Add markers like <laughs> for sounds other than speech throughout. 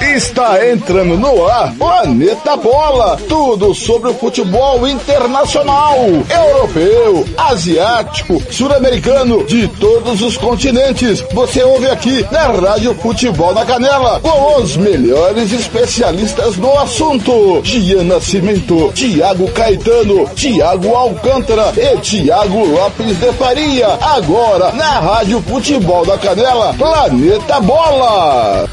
Está entrando no ar Planeta Bola. Tudo sobre o futebol internacional, europeu, asiático, sul-americano, de todos os continentes. Você ouve aqui na Rádio Futebol na Canela, com os melhores especialistas no assunto. Gian Nascimento, Tiago Caetano, Tiago Alcântara e Tiago Lopes de Faria. Agora na Rádio Futebol da Canela, Planeta Bola.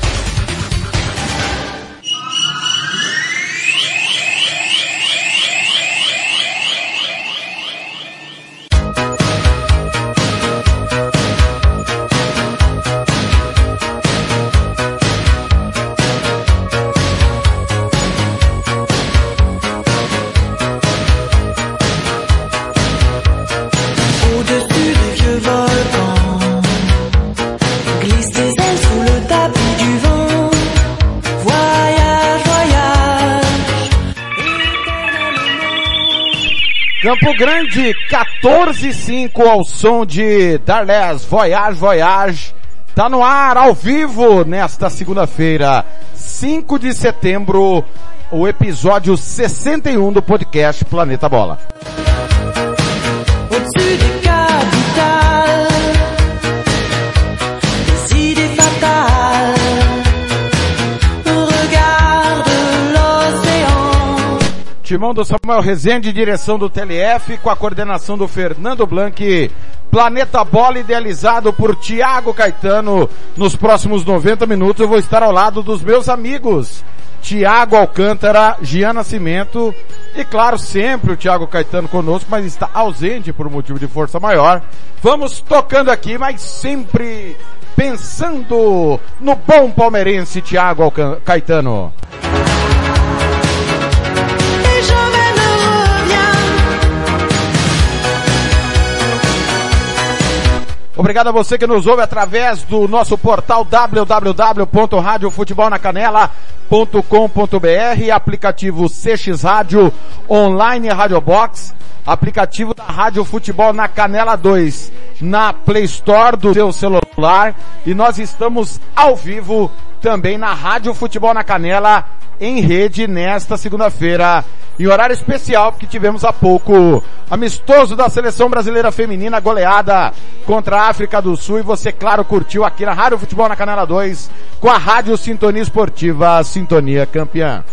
Grande, 14:5 ao som de Darles Voyage Voyage. Tá no ar ao vivo nesta segunda-feira, 5 de setembro, o episódio 61 do podcast Planeta Bola. Timão do Samuel Rezende, direção do TLF, com a coordenação do Fernando Blanc. Planeta Bola idealizado por Tiago Caetano. Nos próximos 90 minutos eu vou estar ao lado dos meus amigos. Tiago Alcântara, Gian Nascimento e claro, sempre o Tiago Caetano conosco, mas está ausente por motivo de força maior. Vamos tocando aqui, mas sempre pensando no bom palmeirense Tiago Caetano. Obrigado a você que nos ouve através do nosso portal www.radiofutebolnacanela.com.br, aplicativo CX Rádio, online Rádio Box, aplicativo da Rádio Futebol na Canela 2, na Play Store do seu celular. E nós estamos ao vivo também na Rádio Futebol na Canela em rede nesta segunda-feira, em horário especial, porque tivemos há pouco. Amistoso da seleção brasileira feminina goleada contra a África do Sul. E você, claro, curtiu aqui na Rádio Futebol na Canela 2 com a Rádio Sintonia Esportiva Sintonia Campeã.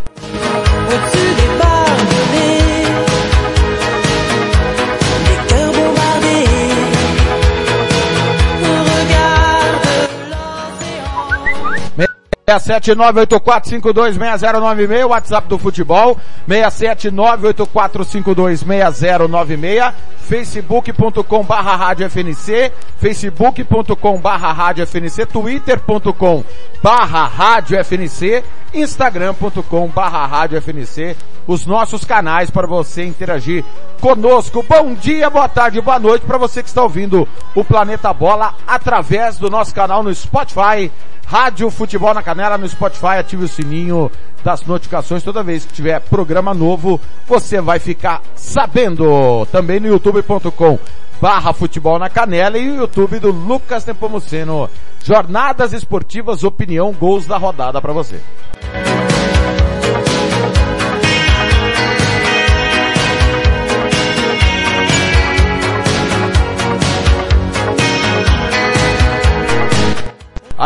67984526096, WhatsApp do futebol, 67984526096, facebook.com barra rádio FNC, facebook.com barra rádio FNC, twitter.com barra rádio FNC, instagram.com barra rádio FNC, os nossos canais para você interagir conosco. Bom dia, boa tarde, boa noite para você que está ouvindo o Planeta Bola através do nosso canal no Spotify, Rádio Futebol na Canela no Spotify, ative o sininho das notificações toda vez que tiver programa novo, você vai ficar sabendo. Também no youtube.com barra futebol na canela e o YouTube do Lucas Nepomuceno. Jornadas esportivas, opinião, gols da rodada para você.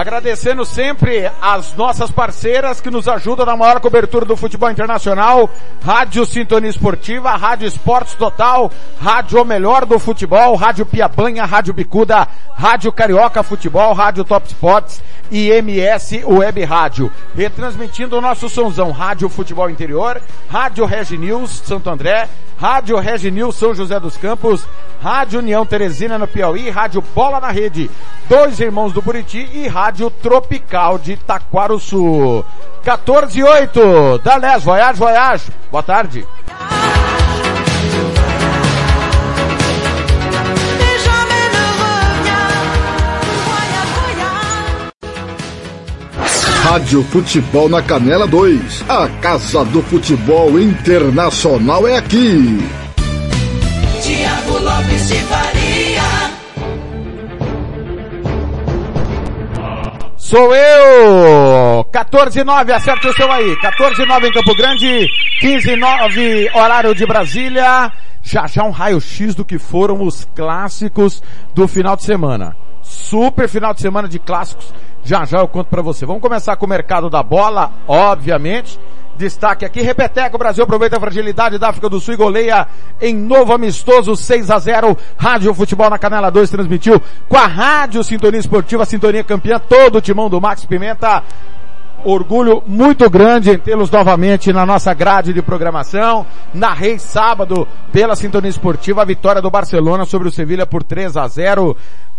Agradecendo sempre as nossas parceiras que nos ajudam na maior cobertura do futebol internacional, Rádio Sintonia Esportiva, Rádio Esportes Total, Rádio Melhor do Futebol, Rádio Piabanha, Rádio Bicuda, Rádio Carioca Futebol, Rádio Top Sports e MS Web Rádio. Retransmitindo o nosso sonzão Rádio Futebol Interior, Rádio Regi News Santo André, Rádio Regi News São José dos Campos, Rádio União Teresina no Piauí, Rádio Bola na Rede, Dois Irmãos do Buriti e Rádio Tropical de Taquaruçu. 14 e 8, da Les, Voyage, Voyage. Boa tarde. Rádio Futebol na Canela 2. A Casa do Futebol Internacional é aqui. Tiago Lopes de Faria. Sou eu! 14 e 9, acerta o seu aí. 14 e 9 em Campo Grande, 15 e 9 horário de Brasília. Já já um raio-x do que foram os clássicos do final de semana. Super final de semana de clássicos. Já já eu conto para você. Vamos começar com o mercado da bola, obviamente. Destaque aqui, Repeteco, Brasil aproveita a fragilidade da África do Sul e goleia em novo amistoso 6 a 0 Rádio Futebol na Canela 2 transmitiu com a Rádio Sintonia Esportiva, Sintonia Campeã, todo o timão do Max Pimenta. Orgulho muito grande em tê-los novamente na nossa grade de programação. Narrei sábado pela Sintonia Esportiva a vitória do Barcelona sobre o Sevilha por 3 a 0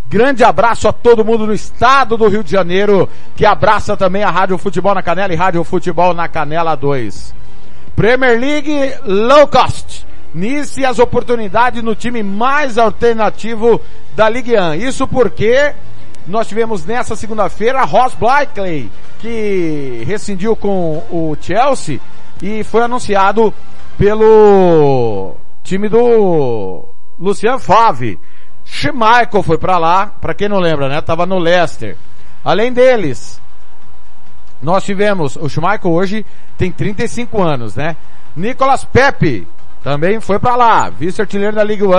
Grande abraço a todo mundo no estado do Rio de Janeiro, que abraça também a Rádio Futebol na Canela e Rádio Futebol na Canela 2. Premier League Low Cost. Nice as oportunidades no time mais alternativo da Ligue 1. Isso porque nós tivemos nessa segunda-feira Ross Blakely, que rescindiu com o Chelsea e foi anunciado pelo time do Lucian Favre. Schmeichel foi para lá, para quem não lembra, né? Tava no Leicester. Além deles, nós tivemos, o Schmeichel hoje tem 35 anos, né? Nicolas Pepe também foi para lá, vice-artilheiro da Ligue 1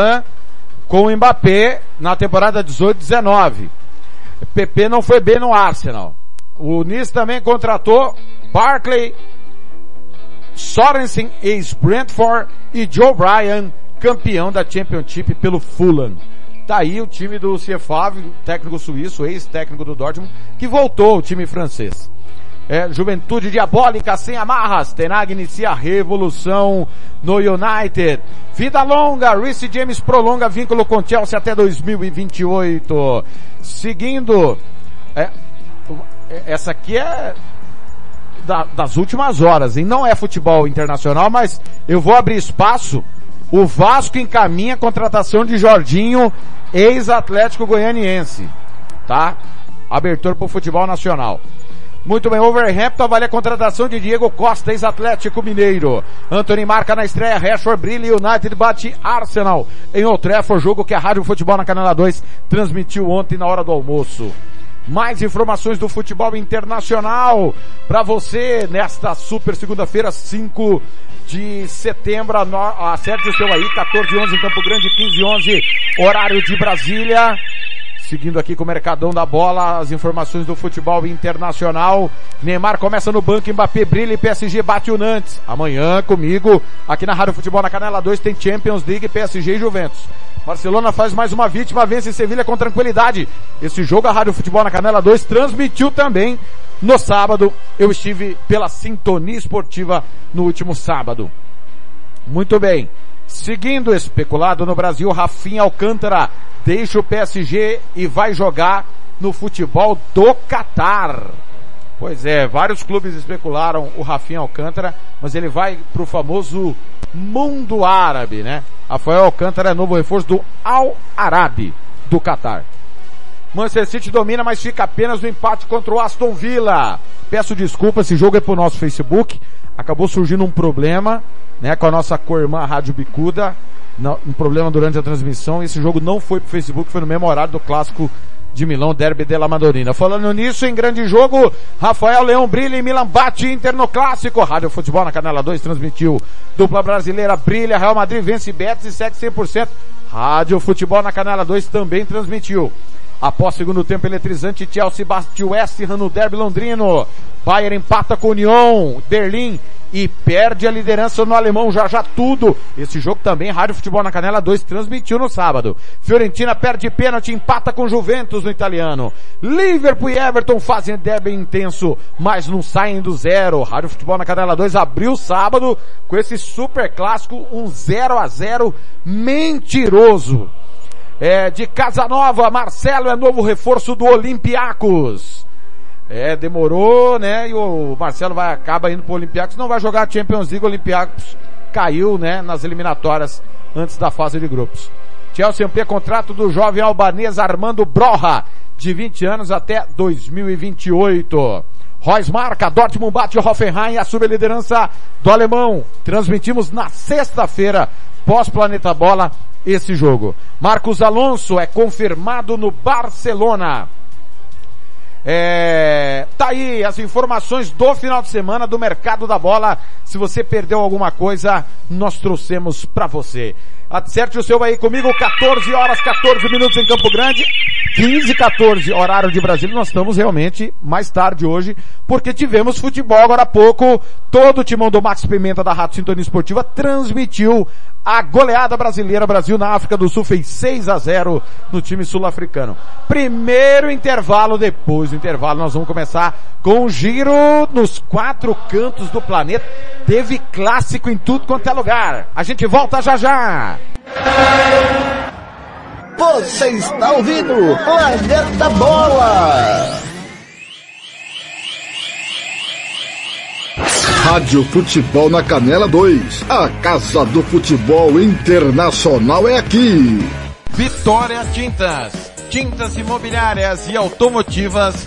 com o Mbappé na temporada 18-19. Pepe não foi bem no Arsenal. O Nice também contratou Barkley, Sorensen, ex-Brentford e Joe Bryan, campeão da Championship pelo Fulham. Tá aí o time do Ciefave, técnico suíço, ex-técnico do Dortmund, que voltou ao time francês. É, juventude diabólica sem amarras. Tenag inicia a revolução no United. Vida longa. Reece James prolonga vínculo com Chelsea até 2028. Seguindo, é, essa aqui é da, das últimas horas, e não é futebol internacional, mas eu vou abrir espaço. O Vasco encaminha a contratação de Jorginho ex-Atlético Goianiense, tá? Abertura para o futebol nacional. Muito bem, Overhampton avalia a contratação de Diego Costa, ex-Atlético Mineiro. Anthony marca na estreia, Rashford brilha United bate Arsenal. Em Old Trafford, jogo que a Rádio Futebol na Canela 2 transmitiu ontem na hora do almoço. Mais informações do futebol internacional para você nesta super segunda-feira, 5 de setembro. Acerte o seu aí, 14 e 11 em Campo Grande, 15 e 11 horário de Brasília. Seguindo aqui com o Mercadão da Bola, as informações do futebol internacional. Neymar começa no banco, Mbappé brilha e PSG bate o Nantes. Amanhã comigo, aqui na Rádio Futebol na Canela 2, tem Champions League, PSG e Juventus. Barcelona faz mais uma vítima, vence Sevilha com tranquilidade. Esse jogo a Rádio Futebol na Canela 2 transmitiu também no sábado. Eu estive pela Sintonia Esportiva no último sábado. Muito bem. Seguindo especulado no Brasil, Rafinha Alcântara deixa o PSG e vai jogar no futebol do Catar. Pois é, vários clubes especularam o Rafinha Alcântara, mas ele vai pro famoso mundo árabe, né? Rafael Alcântara é novo reforço do Al Arabi do Catar. Manchester City domina, mas fica apenas no empate contra o Aston Villa. Peço desculpa, esse jogo é pro nosso Facebook. Acabou surgindo um problema, né, com a nossa co-irmã Rádio Bicuda. um problema durante a transmissão. Esse jogo não foi pro Facebook, foi no mesmo horário do clássico de Milão, Derby della Madonina. Falando nisso, em grande jogo, Rafael Leão brilha e Milan bate Inter no clássico. Rádio Futebol na Canela 2 transmitiu. Dupla brasileira brilha, Real Madrid vence Betis e segue 100%. Rádio Futebol na Canela 2 também transmitiu. Após segundo tempo eletrizante, Chelsea bate West Ham no derby londrino. Bayern empata com Union, Berlim e perde a liderança no alemão já já tudo. Esse jogo também, Rádio Futebol na Canela 2 transmitiu no sábado. Fiorentina perde pênalti, empata com Juventus no italiano. Liverpool e Everton fazem derby intenso, mas não saem do zero. Rádio Futebol na Canela 2 abriu sábado com esse super clássico, um 0 a 0 mentiroso. É, de Casanova, Marcelo é novo reforço do Olympiacos. É, demorou, né? E o Marcelo vai, acaba indo pro Olympiacos, não vai jogar Champions League, o Olympiacos caiu, né, nas eliminatórias antes da fase de grupos. Chelsea amplia contrato do jovem albanês Armando Broja, de 20 anos até 2028. Royce marca, Dortmund bate Hoffenheim e assume a liderança do alemão. Transmitimos na sexta-feira, pós-Planeta Bola, esse jogo. Marcos Alonso é confirmado no Barcelona. É, tá aí as informações do final de semana do mercado da bola. Se você perdeu alguma coisa, nós trouxemos para você. Acerte o seu aí comigo, 14 horas, 14 minutos em Campo Grande, 15, 14, horário de Brasília. Nós estamos realmente mais tarde hoje, porque tivemos futebol agora há pouco. Todo o timão do Max Pimenta da Rato Sintonia Esportiva transmitiu a goleada brasileira. Brasil na África do Sul fez 6 a 0 no time sul-africano. Primeiro intervalo, depois do intervalo nós vamos começar com um giro nos quatro cantos do planeta. Teve clássico em tudo quanto é lugar. A gente volta já já. Você está ouvindo Planeta Bola. Rádio Futebol na Canela 2. A Casa do Futebol Internacional é aqui. Vitória Tintas. Tintas imobiliárias e automotivas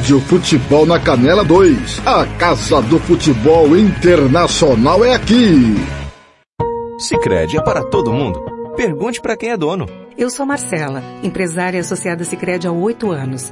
Futebol na Canela 2. A Casa do Futebol Internacional é aqui. Sicredi é para todo mundo. Pergunte para quem é dono. Eu sou Marcela, empresária associada Sicredi há oito anos.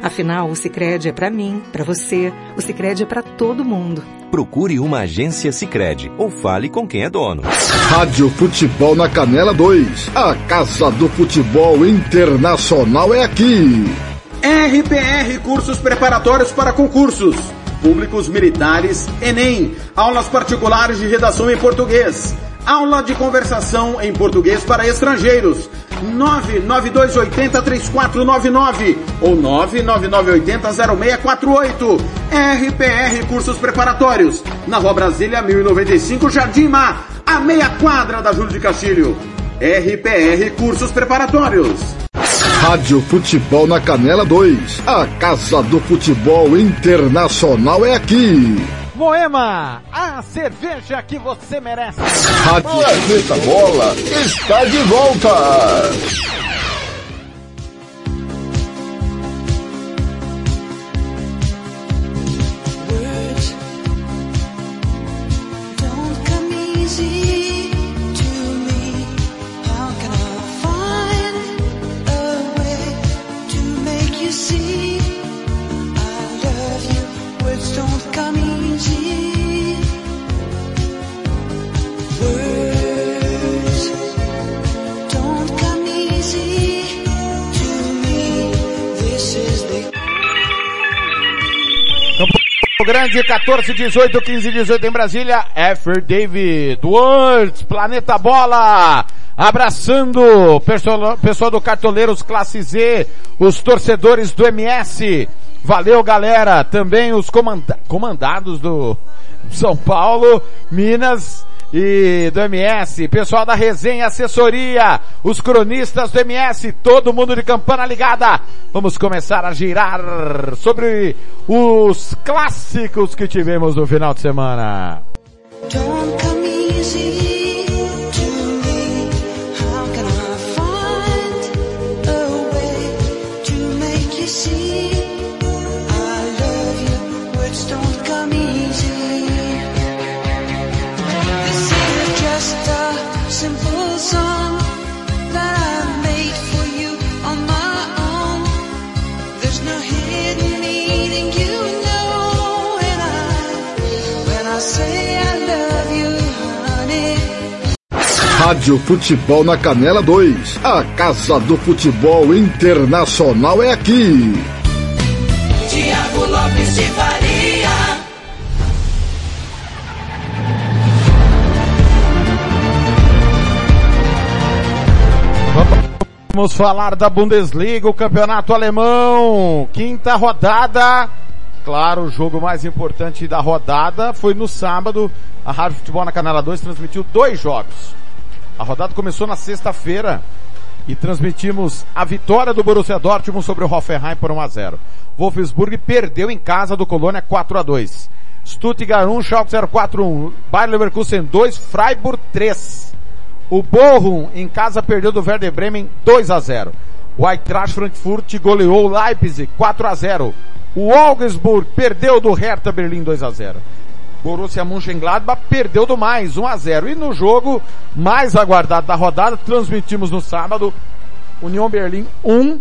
Afinal, o Sicredi é para mim, para você. O Sicredi é para todo mundo. Procure uma agência Sicredi ou fale com quem é dono. Rádio Futebol na Canela 2. A Casa do Futebol Internacional é aqui. RPR Cursos Preparatórios para Concursos. Públicos Militares, Enem. Aulas particulares de redação em português. Aula de conversação em português para estrangeiros. 992803499 ou 999800648. RPR Cursos Preparatórios. Na Rua Brasília 1095, Jardim Mar, a meia quadra da Júlio de Castilho. RPR Cursos Preparatórios. Rádio Futebol na Canela 2. A Casa do Futebol Internacional é aqui. Moema, a cerveja que você merece. Rádio Planeta Bola está de volta. Grande 14, 18, 15, 18 em Brasília. Effer David Words, Planeta Bola. Abraçando pessoal, pessoal do Cartoleiros Classe Z, os torcedores do MS. Valeu galera, também os comanda comandados do São Paulo, Minas, e do MS, pessoal da resenha, assessoria, os cronistas do MS, todo mundo de campana ligada. Vamos começar a girar sobre os clássicos que tivemos no final de semana. Rádio Futebol na Canela 2. A Casa do Futebol Internacional é aqui. Tiago Lopes de Faria. Vamos falar da Bundesliga, o campeonato alemão, quinta rodada. Claro, o jogo mais importante da rodada foi no sábado. A Rádio Futebol na Canela 2 transmitiu dois jogos. A rodada começou na sexta-feira e transmitimos a vitória do Borussia Dortmund sobre o Hoffenheim por 1 a 0. Wolfsburg perdeu em casa do Colônia 4 a 2. Stuttgart 1, Schalke 041, Bayer Leverkusen 2, Freiburg 3. O Bochum em casa perdeu do Werder Bremen 2 a 0. O Eintracht Frankfurt goleou o Leipzig 4 a 0. O Augsburg perdeu do Hertha Berlim 2 a 0. Borussia Mönchengladbach perdeu do mais 1 a 0. E no jogo mais aguardado da rodada, transmitimos no sábado, União Berlim 1,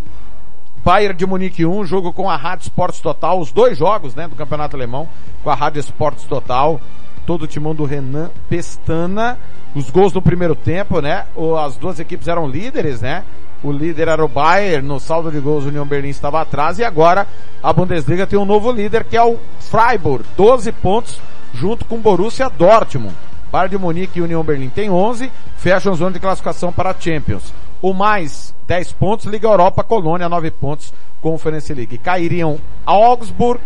Bayern de Munique 1, jogo com a Rádio Sports Total, os dois jogos, né, do Campeonato Alemão, com a Rádio Sports Total, todo o timão do Renan Pestana, os gols no primeiro tempo, né, as duas equipes eram líderes, né, o líder era o Bayern, no saldo de gols o União Berlim estava atrás, e agora a Bundesliga tem um novo líder que é o Freiburg, 12 pontos, junto com Borussia Dortmund. Bayern de Munique e União Berlim tem 11, fecham zona de classificação para a Champions. O mais 10 pontos, Liga Europa, Colônia 9 pontos, Conference League. Cairiam Augsburg,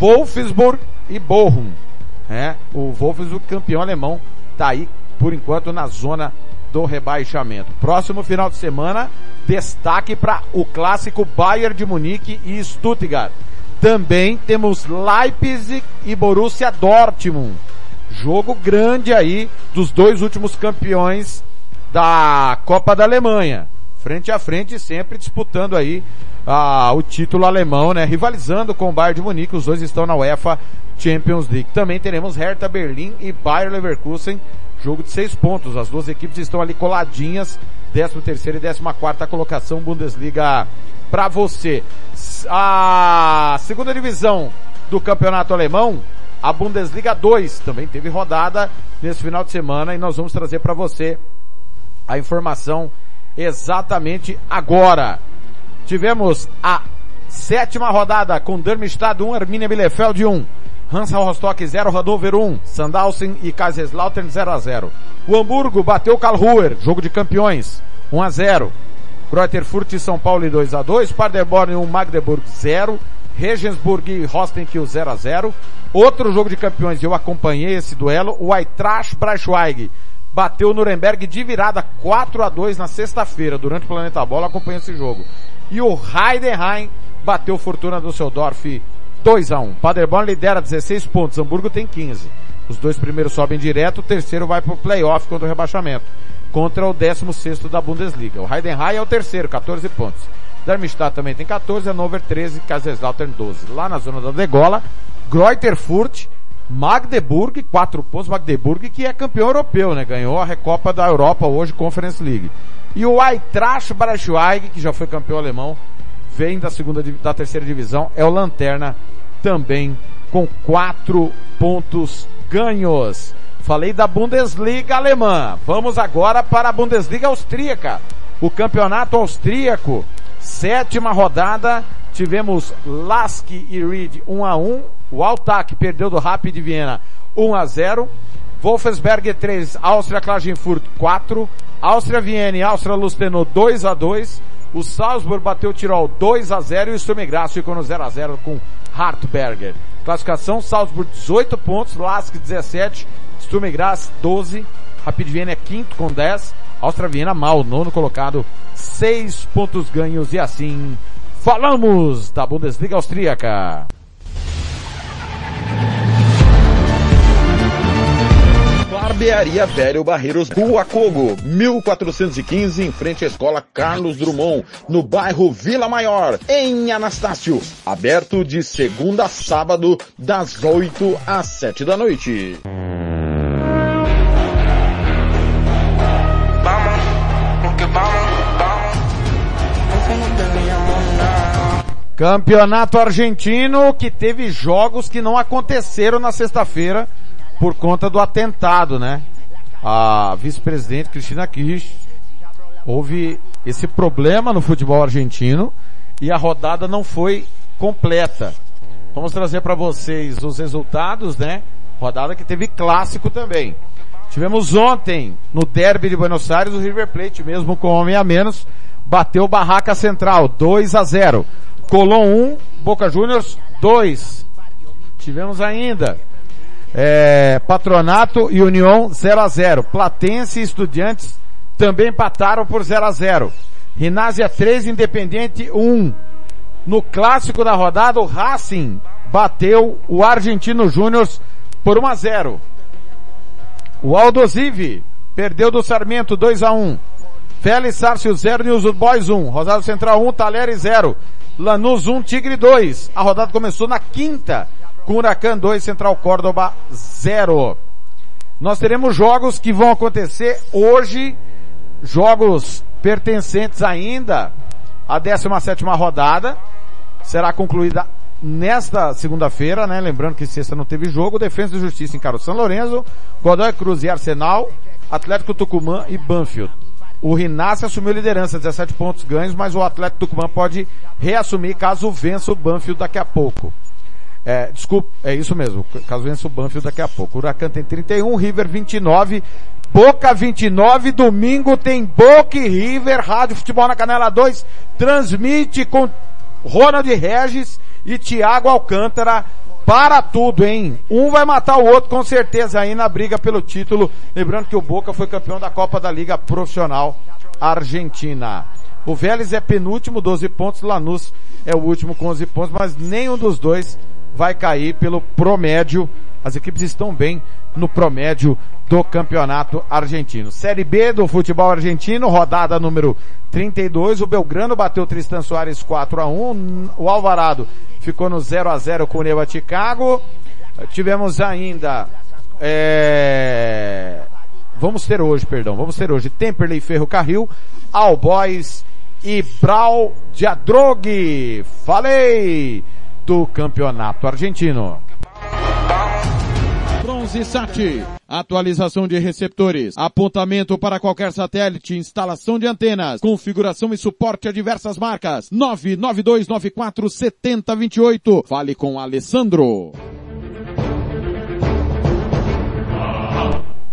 Wolfsburg e Bochum. É, o Wolfsburg campeão alemão tá aí por enquanto na zona do rebaixamento. Próximo final de semana, destaque para o clássico Bayern de Munique e Stuttgart. Também temos Leipzig e Borussia Dortmund. Jogo grande aí dos dois últimos campeões da Copa da Alemanha. Frente a frente, sempre disputando aí ah, o título alemão, né? Rivalizando com o Bayern de Munique. Os dois estão na UEFA Champions League. Também teremos Hertha Berlim e Bayer Leverkusen. Jogo de seis pontos. As duas equipes estão ali coladinhas. 13 terceira e 14 quarta colocação Bundesliga para você. A segunda divisão do campeonato alemão, a Bundesliga 2, também teve rodada nesse final de semana e nós vamos trazer para você a informação exatamente agora. Tivemos a sétima rodada com Darmstadt 1, Arminia Bielefeld 1. Hansa Rostock 0, Hannover 1, Sandhausen e Kaiserslautern 0 a 0. O Hamburgo bateu o Karlsruher, jogo de campeões, 1 a 0. Greuterfurt e São Paulo 2 a 2, Paderborn 1, Magdeburg 0, Regensburg e Rostenkiel 0 a 0. Outro jogo de campeões, eu acompanhei esse duelo, o Eintracht Braunschweig bateu o Nuremberg de virada 4 a 2 na sexta-feira, durante o Planeta Bola, acompanhei esse jogo. E o Heidenheim bateu Fortuna Düsseldorf 2 a 1. Paderborn lidera 16 pontos, Hamburgo tem 15. Os dois primeiros sobem direto, o terceiro vai pro playoff contra o rebaixamento. Contra o 16 da Bundesliga. O Heidenheim é o terceiro, 14 pontos. Darmstadt também tem 14, Hannover 13, Kaiserslautern 12. Lá na zona da degola, Greuterfurt, Magdeburg, 4 pontos, Magdeburg que é campeão europeu, né? Ganhou a Recopa da Europa hoje, Conference League. E o Eintracht Braunschweig, que já foi campeão alemão, vem da segunda, da terceira divisão, é o Lanterna também com 4 pontos ganhos. Falei da Bundesliga alemã. Vamos agora para a Bundesliga austríaca. O campeonato austríaco, sétima rodada, tivemos Lask e Reed 1 a 1. O Altac perdeu do Rapid Viena 1 a 0. Wolfsberg 3, Áustria Klagenfurt 4. Áustria Viena e Áustria Lustenau 2 a 2. O Salzburg bateu o Tirol 2 a 0 e o Sturm ficou no 0 a 0 com Hartberger. Classificação Salzburg 18 pontos, Lask 17, Sturm Graz 12, Rapid Viena é quinto com 10, Áustria Viena mal, nono colocado, 6 pontos ganhos e assim falamos da Bundesliga austríaca. Barbearia Velho Barreiros, Rua Cogo, 1415, em frente à Escola Carlos Drummond, no bairro Vila Maior, em Anastácio. Aberto de segunda a sábado, das 8 às 7 da noite. Campeonato argentino que teve jogos que não aconteceram na sexta-feira por conta do atentado, né? A vice-presidente Cristina Kirch houve esse problema no futebol argentino e a rodada não foi completa. Vamos trazer para vocês os resultados, né? Rodada que teve clássico também. Tivemos ontem, no derby de Buenos Aires, o River Plate, mesmo com homem a menos, bateu Barraca Central, 2 a 0. Colón 1, Boca Juniors 2. Tivemos ainda é, Patronato e União 0 a 0. Platense e Estudiantes também empataram por 0 a 0. Rinásia 3, Independente 1. No clássico da rodada, o Racing bateu o Argentino Júnior por 1 a 0. O Aldosive perdeu do Sarmento 2 a 1. Félix Sárcio 0, News Boys 1. Rosário Central 1, Talheres 0. Lanús 1, Tigre 2. A rodada começou na quinta, com Huracan 2, Central Córdoba 0. Nós teremos jogos que vão acontecer hoje, jogos pertencentes ainda à 17 rodada. Será concluída nesta segunda-feira, né? Lembrando que sexta não teve jogo. Defesa e Justiça encara o São Lourenço, Godoy Cruz e Arsenal, Atlético Tucumã e Banfield. O Rinácio assumiu liderança, 17 pontos ganhos, mas o Atlético Tucumã pode reassumir caso vença o Banfield daqui a pouco. É, desculpa, é isso mesmo, caso vença o Banfield daqui a pouco. O Huracan tem 31, River 29, Boca 29, domingo tem Boca e River, Rádio Futebol na Canela 2, transmite com Ronald Regis e Thiago Alcântara para tudo, hein? Um vai matar o outro com certeza aí na briga pelo título. Lembrando que o Boca foi campeão da Copa da Liga Profissional Argentina. O Vélez é penúltimo, 12 pontos. Lanús é o último com 11 pontos, mas nenhum dos dois vai cair pelo promédio. As equipes estão bem no promédio do campeonato argentino. Série B do futebol argentino, rodada número 32. O Belgrano bateu Tristan Soares 4 a 1. O Alvarado ficou no 0 a 0 com o Neva Chicago. Tivemos ainda é... vamos ter hoje, perdão, vamos ter hoje Temperley Ferro Carril, All Boys e Brau Diadrog. Falei do campeonato argentino. Atualização de receptores, apontamento para qualquer satélite, instalação de antenas, configuração e suporte a diversas marcas. 992947028. Fale com Alessandro.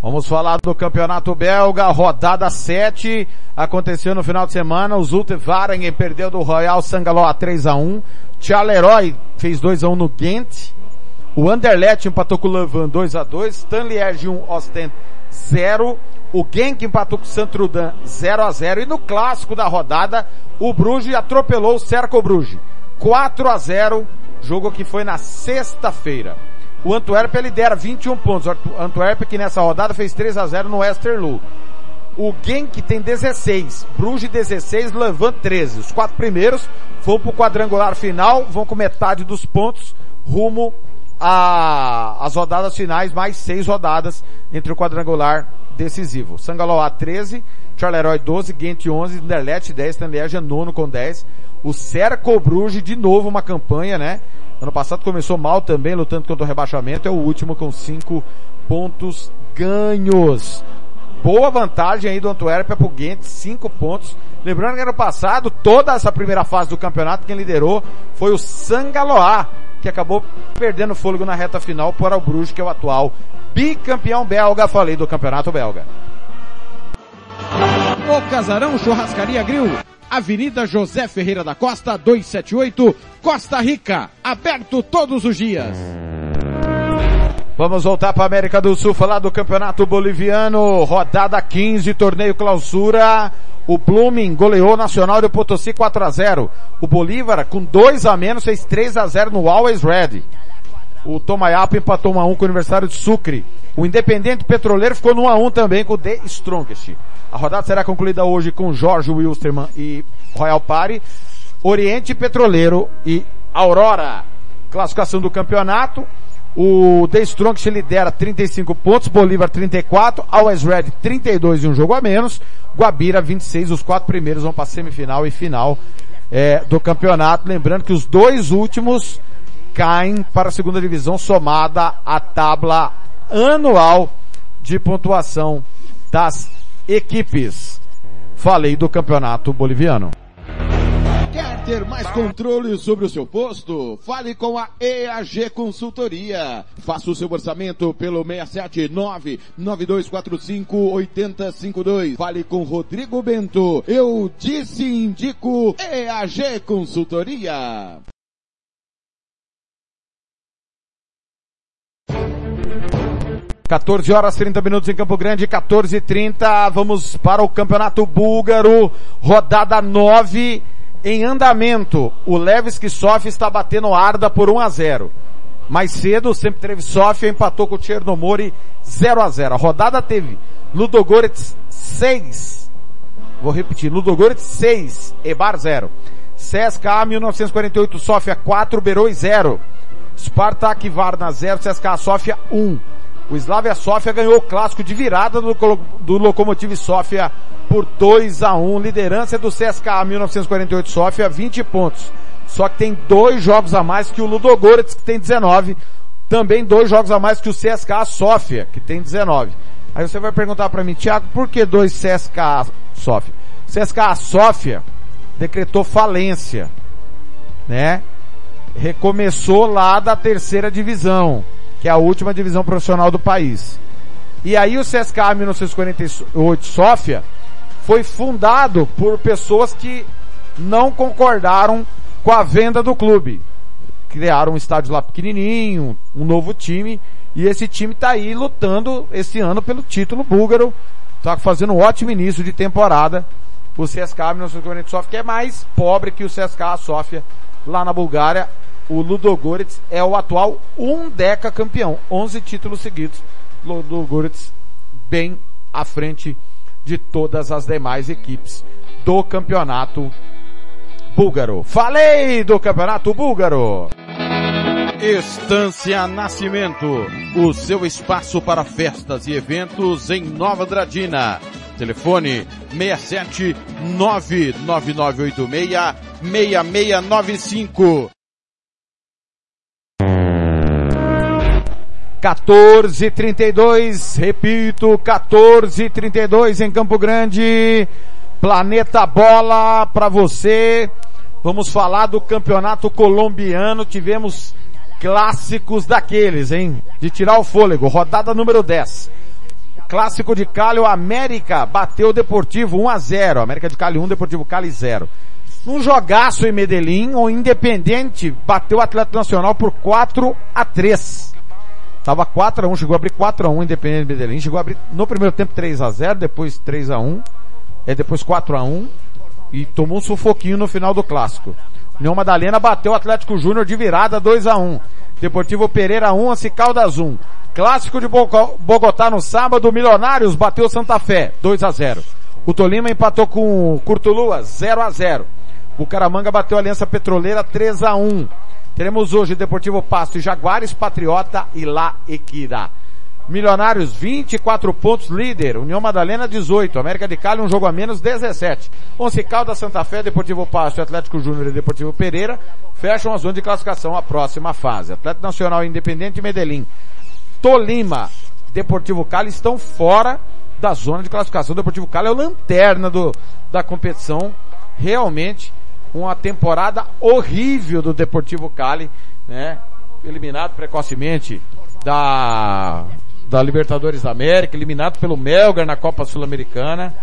Vamos falar do campeonato belga, rodada 7, aconteceu no final de semana, o Zulte Varengen perdeu do Royal Sangaló 3 a 1 Charleroi fez 2 a 1 no Ghent, o Anderlecht empatou com o Levan 2 a 2 Stanley Erge 1, Ostend 0, o Genk empatou com o Santrudan 0 a 0 e no clássico da rodada, o Bruges atropelou o Cerco Bruges 4 a 0 jogo que foi na sexta-feira. O Antwerp lidera 21 pontos. O Antwerp que nessa rodada fez 3 a 0 no Westerlo. O Genk tem 16, Bruges 16, Levant 13. Os quatro primeiros vão para o quadrangular final, vão com metade dos pontos rumo às rodadas finais, mais seis rodadas entre o quadrangular decisivo. Sangaloa 13, Charleroi 12, Ghent 11, Anderlecht 10, Standerja 9 com 10. O Cerco Bruges de novo uma campanha, né? Ano passado começou mal também, lutando contra o rebaixamento, é o último com 5 pontos ganhos. Boa vantagem aí do Antuérpia pro Ghent, 5 pontos. Lembrando que ano passado, toda essa primeira fase do campeonato, quem liderou foi o Sangaloa, que acabou perdendo fôlego na reta final para o Bruges, que é o atual bicampeão belga. Falei do campeonato belga. O Casarão Churrascaria Grill. Avenida José Ferreira da Costa, 278, Costa Rica. Aberto todos os dias. Vamos voltar para a América do Sul, falar do Campeonato Boliviano, rodada 15, torneio clausura. O Blooming goleou o Nacional de Potosí 4 a 0. O Bolívar, com 2 a menos, fez 3 a 0 no Always Red. O Tomayapo empatou 1 a 1 com o Universitário de Sucre. O Independente Petroleiro ficou no 1 a 1 também com o The Strongest. A rodada será concluída hoje com Jorge Wilstermann e Royal Party, Oriente Petroleiro e Aurora. Classificação do campeonato. O The Strongest lidera 35 pontos, Bolívar 34, Always Red 32 e um jogo a menos, Guabira 26, os quatro primeiros vão para semifinal e final é, do campeonato. Lembrando que os dois últimos caem para a segunda divisão somada à tabla anual de pontuação das equipes. Falei do campeonato boliviano. Quer ter mais controle sobre o seu posto? Fale com a EAG Consultoria. Faça o seu orçamento pelo 679-9245-8052. Fale com Rodrigo Bento. Eu disse indico EAG Consultoria. Quatorze horas 30 minutos em Campo Grande, 14 e 30 Vamos para o Campeonato Búlgaro, rodada 9 em andamento. O Levski Sofia está batendo Arda por 1 a 0. Mais cedo, sempre teve Sofia, empatou com o Chernomori 0 a 0. A rodada teve Ludogorets 6. Vou repetir, Ludogorets 6, Ebar 0. CSKA 1948 Sofia 4, Beroi 0. Spartak Varna 0, CSKA Sofia 1. O Slavia Sofia ganhou o clássico de virada do, do Lokomotiv Sofia por 2 a 1. Liderança do CSKA 1948 Sofia, 20 pontos. Só que tem dois jogos a mais que o Ludogorets, que tem 19. Também dois jogos a mais que o CSKA Sofia, que tem 19. Aí você vai perguntar para mim, Thiago, por que dois CSKA Sofia? CSKA Sofia decretou falência, né? Recomeçou lá da terceira divisão, que é a última divisão profissional do país. E aí o CSKA 1948 Sofia foi fundado por pessoas que não concordaram com a venda do clube. Criaram um estádio lá pequenininho, um novo time, e esse time tá aí lutando esse ano pelo título búlgaro. Tá fazendo um ótimo início de temporada. O CSKA 1948 Sofia, que é mais pobre que o CSKA Sofia lá na Bulgária. O Ludogorets é o atual um deca campeão, 11 títulos seguidos. Ludogorets bem à frente de todas as demais equipes do campeonato búlgaro. Falei do campeonato búlgaro! Estância Nascimento, o seu espaço para festas e eventos em Nova Dradina. Telefone 67 99986 6695. 14:32, repito, 14:32 em Campo Grande. Planeta Bola para você. Vamos falar do Campeonato Colombiano. Tivemos clássicos daqueles, hein? De tirar o fôlego. Rodada número 10. Clássico de Cali, o América bateu o Deportivo 1 a 0. América de Cali 1, Deportivo Cali 0. Num jogaço em Medellín, o Independente bateu o Atlético Nacional por 4 a 3. Tava 4 a 1, chegou a abrir 4 a 1 Independente de Medellín, chegou a abrir no primeiro tempo 3 a 0, depois 3 a 1, é depois 4 a 1 e tomou um sufoquinho no final do clássico. União Madalena bateu o Atlético Júnior de virada 2 a 1. Deportivo Pereira 1, Anci Caldas 1. Clássico de Bogo- Bogotá no sábado, Milionários bateu Santa Fé 2 a 0. O Tolima empatou com o Curtulua 0 a 0. Bucaramanga bateu a Aliança Petroleira 3 a 1. Teremos hoje Deportivo Pasto e Jaguares, Patriota e La Equidad. Milionários 24 pontos líder, União Madalena 18, América de Cali um jogo a menos 17. Once Caldas, Santa Fé, Deportivo Pasto, Atlético Júnior e Deportivo Pereira fecham a zona de classificação à próxima fase. Atlético Nacional Independente e Medellín. Tolima, Deportivo Cali estão fora da zona de classificação. Deportivo Cali é o lanterna do, da competição. Realmente uma temporada horrível do Deportivo Cali, né? Eliminado precocemente da da Libertadores da América, eliminado pelo Melgar na Copa Sul-Americana.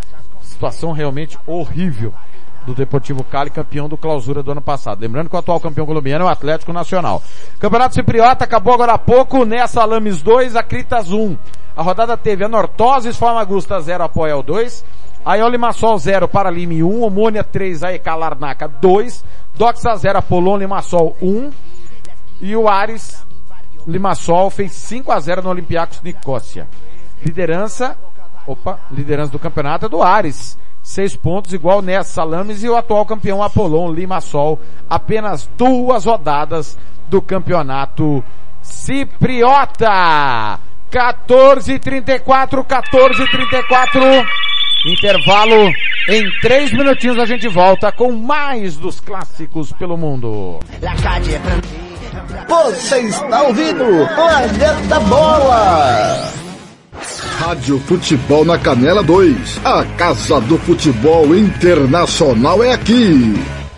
Situação realmente horrível do Deportivo Cali, campeão do clausura do ano passado. Lembrando que o atual campeão colombiano é o Atlético Nacional. Campeonato Cipriota acabou agora há pouco, nessa Alames 2, Acritas 1. A rodada teve a Nortoses Famagusta 0, Apoel 2. A Limassol 0, Paralime 1. Omônia 3, a EK Larnaca 2. Doxa 0, Apolon Limassol 1. E o Ares Limassol fez 5 a 0 no Olympiacos Nicócia. Liderança, opa, liderança do campeonato é do Ares. Seis pontos igual Ness Salames e o atual campeão Apolon Limassol. Apenas duas rodadas do campeonato Cipriota. 14:34, 14:34. Intervalo em três minutinhos a gente volta com mais dos clássicos pelo mundo. Você está ouvindo Planeta Bola. Rádio Futebol na Canela 2. A Casa do Futebol Internacional é aqui.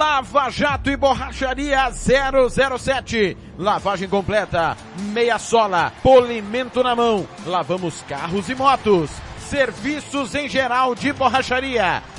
Lava Jato e Borracharia 007. Lavagem completa, meia sola, polimento na mão. Lavamos carros e motos. Serviços em geral de borracharia.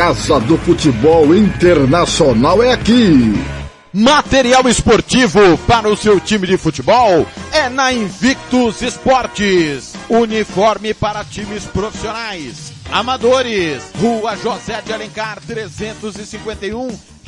Casa do Futebol Internacional é aqui. Material esportivo para o seu time de futebol é na Invictus Esportes. Uniforme para times profissionais, amadores. Rua José de Alencar 351,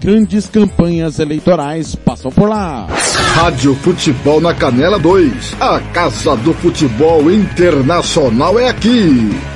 Grandes campanhas eleitorais passam por lá. Rádio Futebol na Canela 2. A Casa do Futebol Internacional é aqui.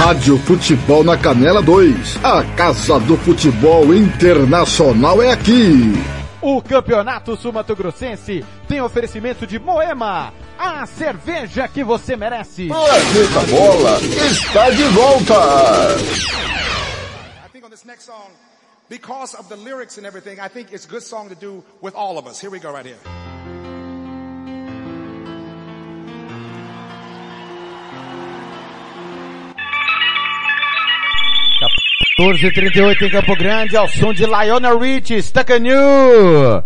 Rádio Futebol na Canela 2. A Casa do Futebol Internacional é aqui. O Campeonato Sumatogrossense tem oferecimento de Moema, a cerveja que você merece. Planeta Bola está de volta. I think on this next song, because of the lyrics and everything, I think it's a good song to do with all of us. Here we go right here. 14h38 em Campo Grande, ao som de Lionel Rich, Stuck You.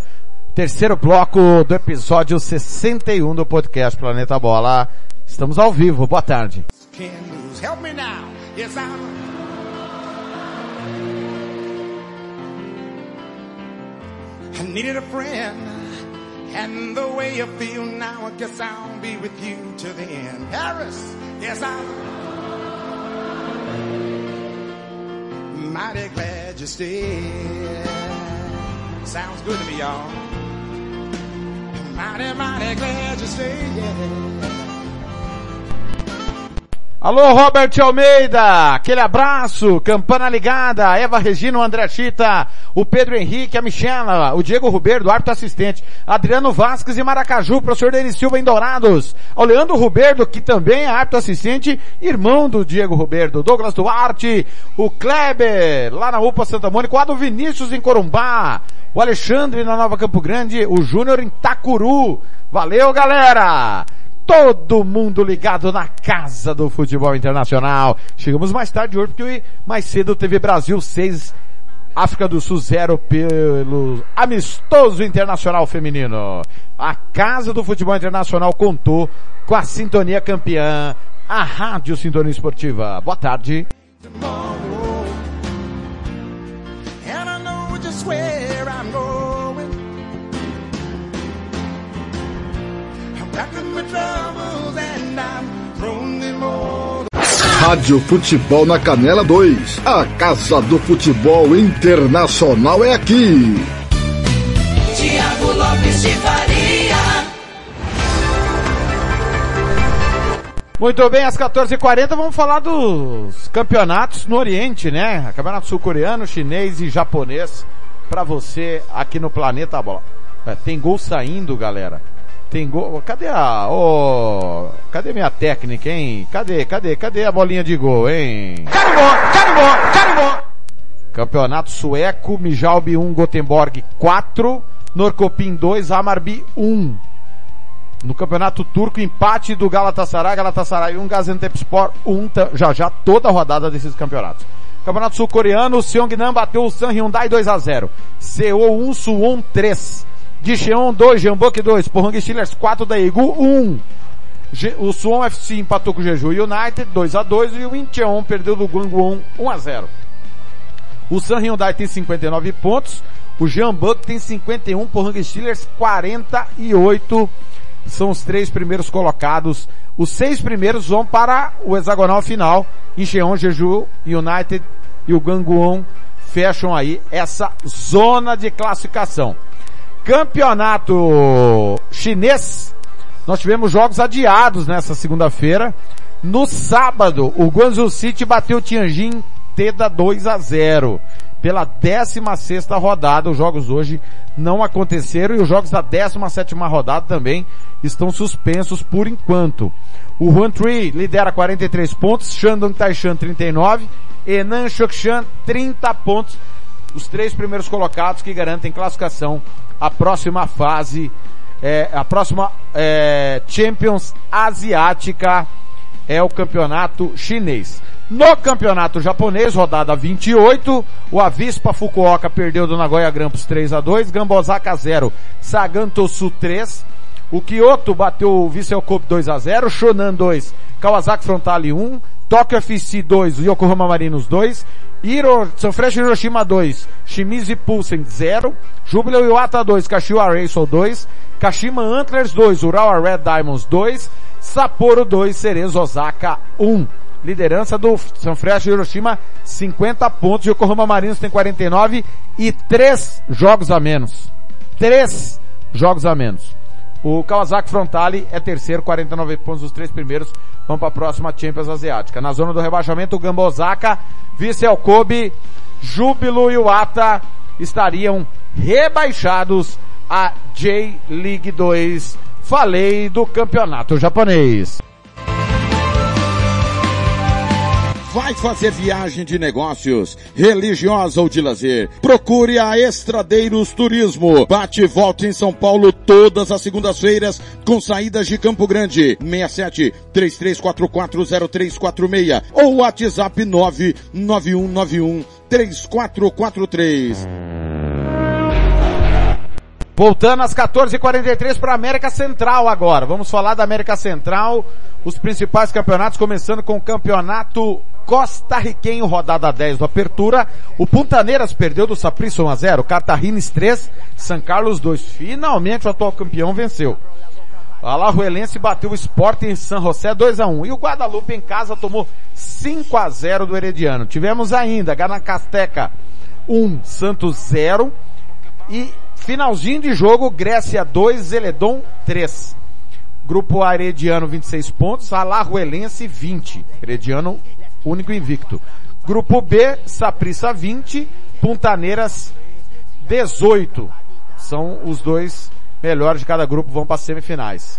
Terceiro bloco do episódio 61 do podcast Planeta Bola. Estamos ao vivo, boa tarde. I needed a friend, and the way you feel now, I guess I'll be with you to the end. Harris, yes, Mighty glad you stayed. Sounds good to me, y'all. Mighty, mighty glad you stayed. Yeah. Alô, Robert Almeida, aquele abraço, campana ligada, Eva Regina, o André Chita, o Pedro Henrique, a Michela, o Diego Ruberdo, árbitro assistente, Adriano Vasques e Maracaju, professor Denis Silva em Dourados, o Leandro Ruberdo, que também é árbitro assistente, irmão do Diego Ruberdo, Douglas Duarte, o Kleber, lá na UPA Santa Mônica, o Ado Vinícius em Corumbá, o Alexandre na Nova Campo Grande, o Júnior em Tacuru. Valeu, galera! Todo mundo ligado na casa do futebol internacional. Chegamos mais tarde hoje porque mais cedo teve Brasil 6, África do Sul 0 pelo amistoso internacional feminino. A casa do futebol internacional contou com a sintonia campeã, a Rádio Sintonia Esportiva. Boa tarde. Rádio Futebol na Canela 2. A Casa do Futebol Internacional é aqui. Tiago Lopes de Faria. Muito bem, às 14h40 vamos falar dos campeonatos no Oriente, né? Campeonato sul-coreano, chinês e japonês para você aqui no Planeta Bola. É, tem gol saindo, galera. Tem gol. Cadê a. Ô, cadê minha técnica, hein? Cadê, cadê, cadê a bolinha de gol, hein? Carimbó, carimbó, carimbó! Campeonato sueco, Mijalbi 1, Gothenburg 4, Norcopim 2, Hamarby 1. No campeonato turco, empate do Galatasaray, Galatasaray 1, Gaziantepspor 1, tá- já já toda a rodada desses campeonatos. Campeonato sul-coreano, Seongnam bateu o San Hyundai 2 a 0. Seoul 1, Suwon 3. Jicheon 2, Jeonbuk 2, Pohang Steelers 4, Daegu 1. Ge- O Suwon FC empatou com o Jeju United 2 a 2 e o Incheon perdeu do Gwangwon 1 a 0. O San Hyundai tem 59 pontos, o Jeonbuk tem 51, Pohang Steelers 48 são os três primeiros colocados. Os seis primeiros vão para o hexagonal final. Incheon, Jeju, United e o Gangwon fecham aí essa zona de classificação. Campeonato chinês. Nós tivemos jogos adiados nessa segunda-feira. No sábado, o Guangzhou City bateu o Tianjin Teda 2 a 0. Pela 16 rodada, os jogos hoje não aconteceram e os jogos da 17 rodada também estão suspensos por enquanto. O Huan Tree lidera 43 pontos, Shandong Taishan 39, Enan Shokshan 30 pontos. Os três primeiros colocados que garantem classificação à próxima fase, é, a próxima é, Champions Asiática é o campeonato chinês. No campeonato japonês, rodada 28, o Avispa Fukuoka perdeu do Nagoya Grampus 3 a 2, Gambosaka 0, Sagantosu 3, o Kyoto bateu o Vissel Kobe 2 a 0, Shonan 2, Kawasaki Frontale 1, Tokyo FC 2, Yokohama Marinos 2, Hiro, Sanfrecce Hiroshima 2, Shimizu Pulsen 0, Jubilee Iwata 2, Kashiwa Reysol 2, Kashima Antlers 2, Urawa Red Diamonds 2, Sapporo 2, Cerezo Osaka 1. Liderança do Sanfrecce Hiroshima, 50 pontos, Yokohama Marinos tem 49 e 3 jogos a menos. 3 jogos a menos. O Kawasaki Frontale é terceiro, 49 pontos, os três primeiros vão para a próxima Champions Asiática. Na zona do rebaixamento, o Gamba Osaka, Vissel Kobe, Júbilo e Wata estariam rebaixados a J-League 2. Falei do campeonato japonês. Vai fazer viagem de negócios, religiosa ou de lazer? Procure a Estradeiros Turismo. Bate e volta em São Paulo todas as segundas-feiras com saídas de Campo Grande. 67 33440346 ou WhatsApp 99191 3443. Voltando às 14h43 para América Central agora. Vamos falar da América Central, os principais campeonatos, começando com o campeonato costarriquenho, rodada 10 do Apertura. O Puntaneiras perdeu do Saprissa 1 a 0, Cartagines 3, São Carlos 2. Finalmente o atual campeão venceu. Alajuelense bateu o Sport em San José 2 a 1 e o Guadalupe em casa tomou 5 a 0 do Herediano. Tivemos ainda Ganacasteca 1, Santos 0 e finalzinho de jogo Grécia 2, Zeledon 3. Grupo Herediano 26 pontos, Alajuelense 20. Herediano único invicto. Grupo B, Saprissa 20, Puntaneiras 18. São os dois melhores de cada grupo, vão para semifinais.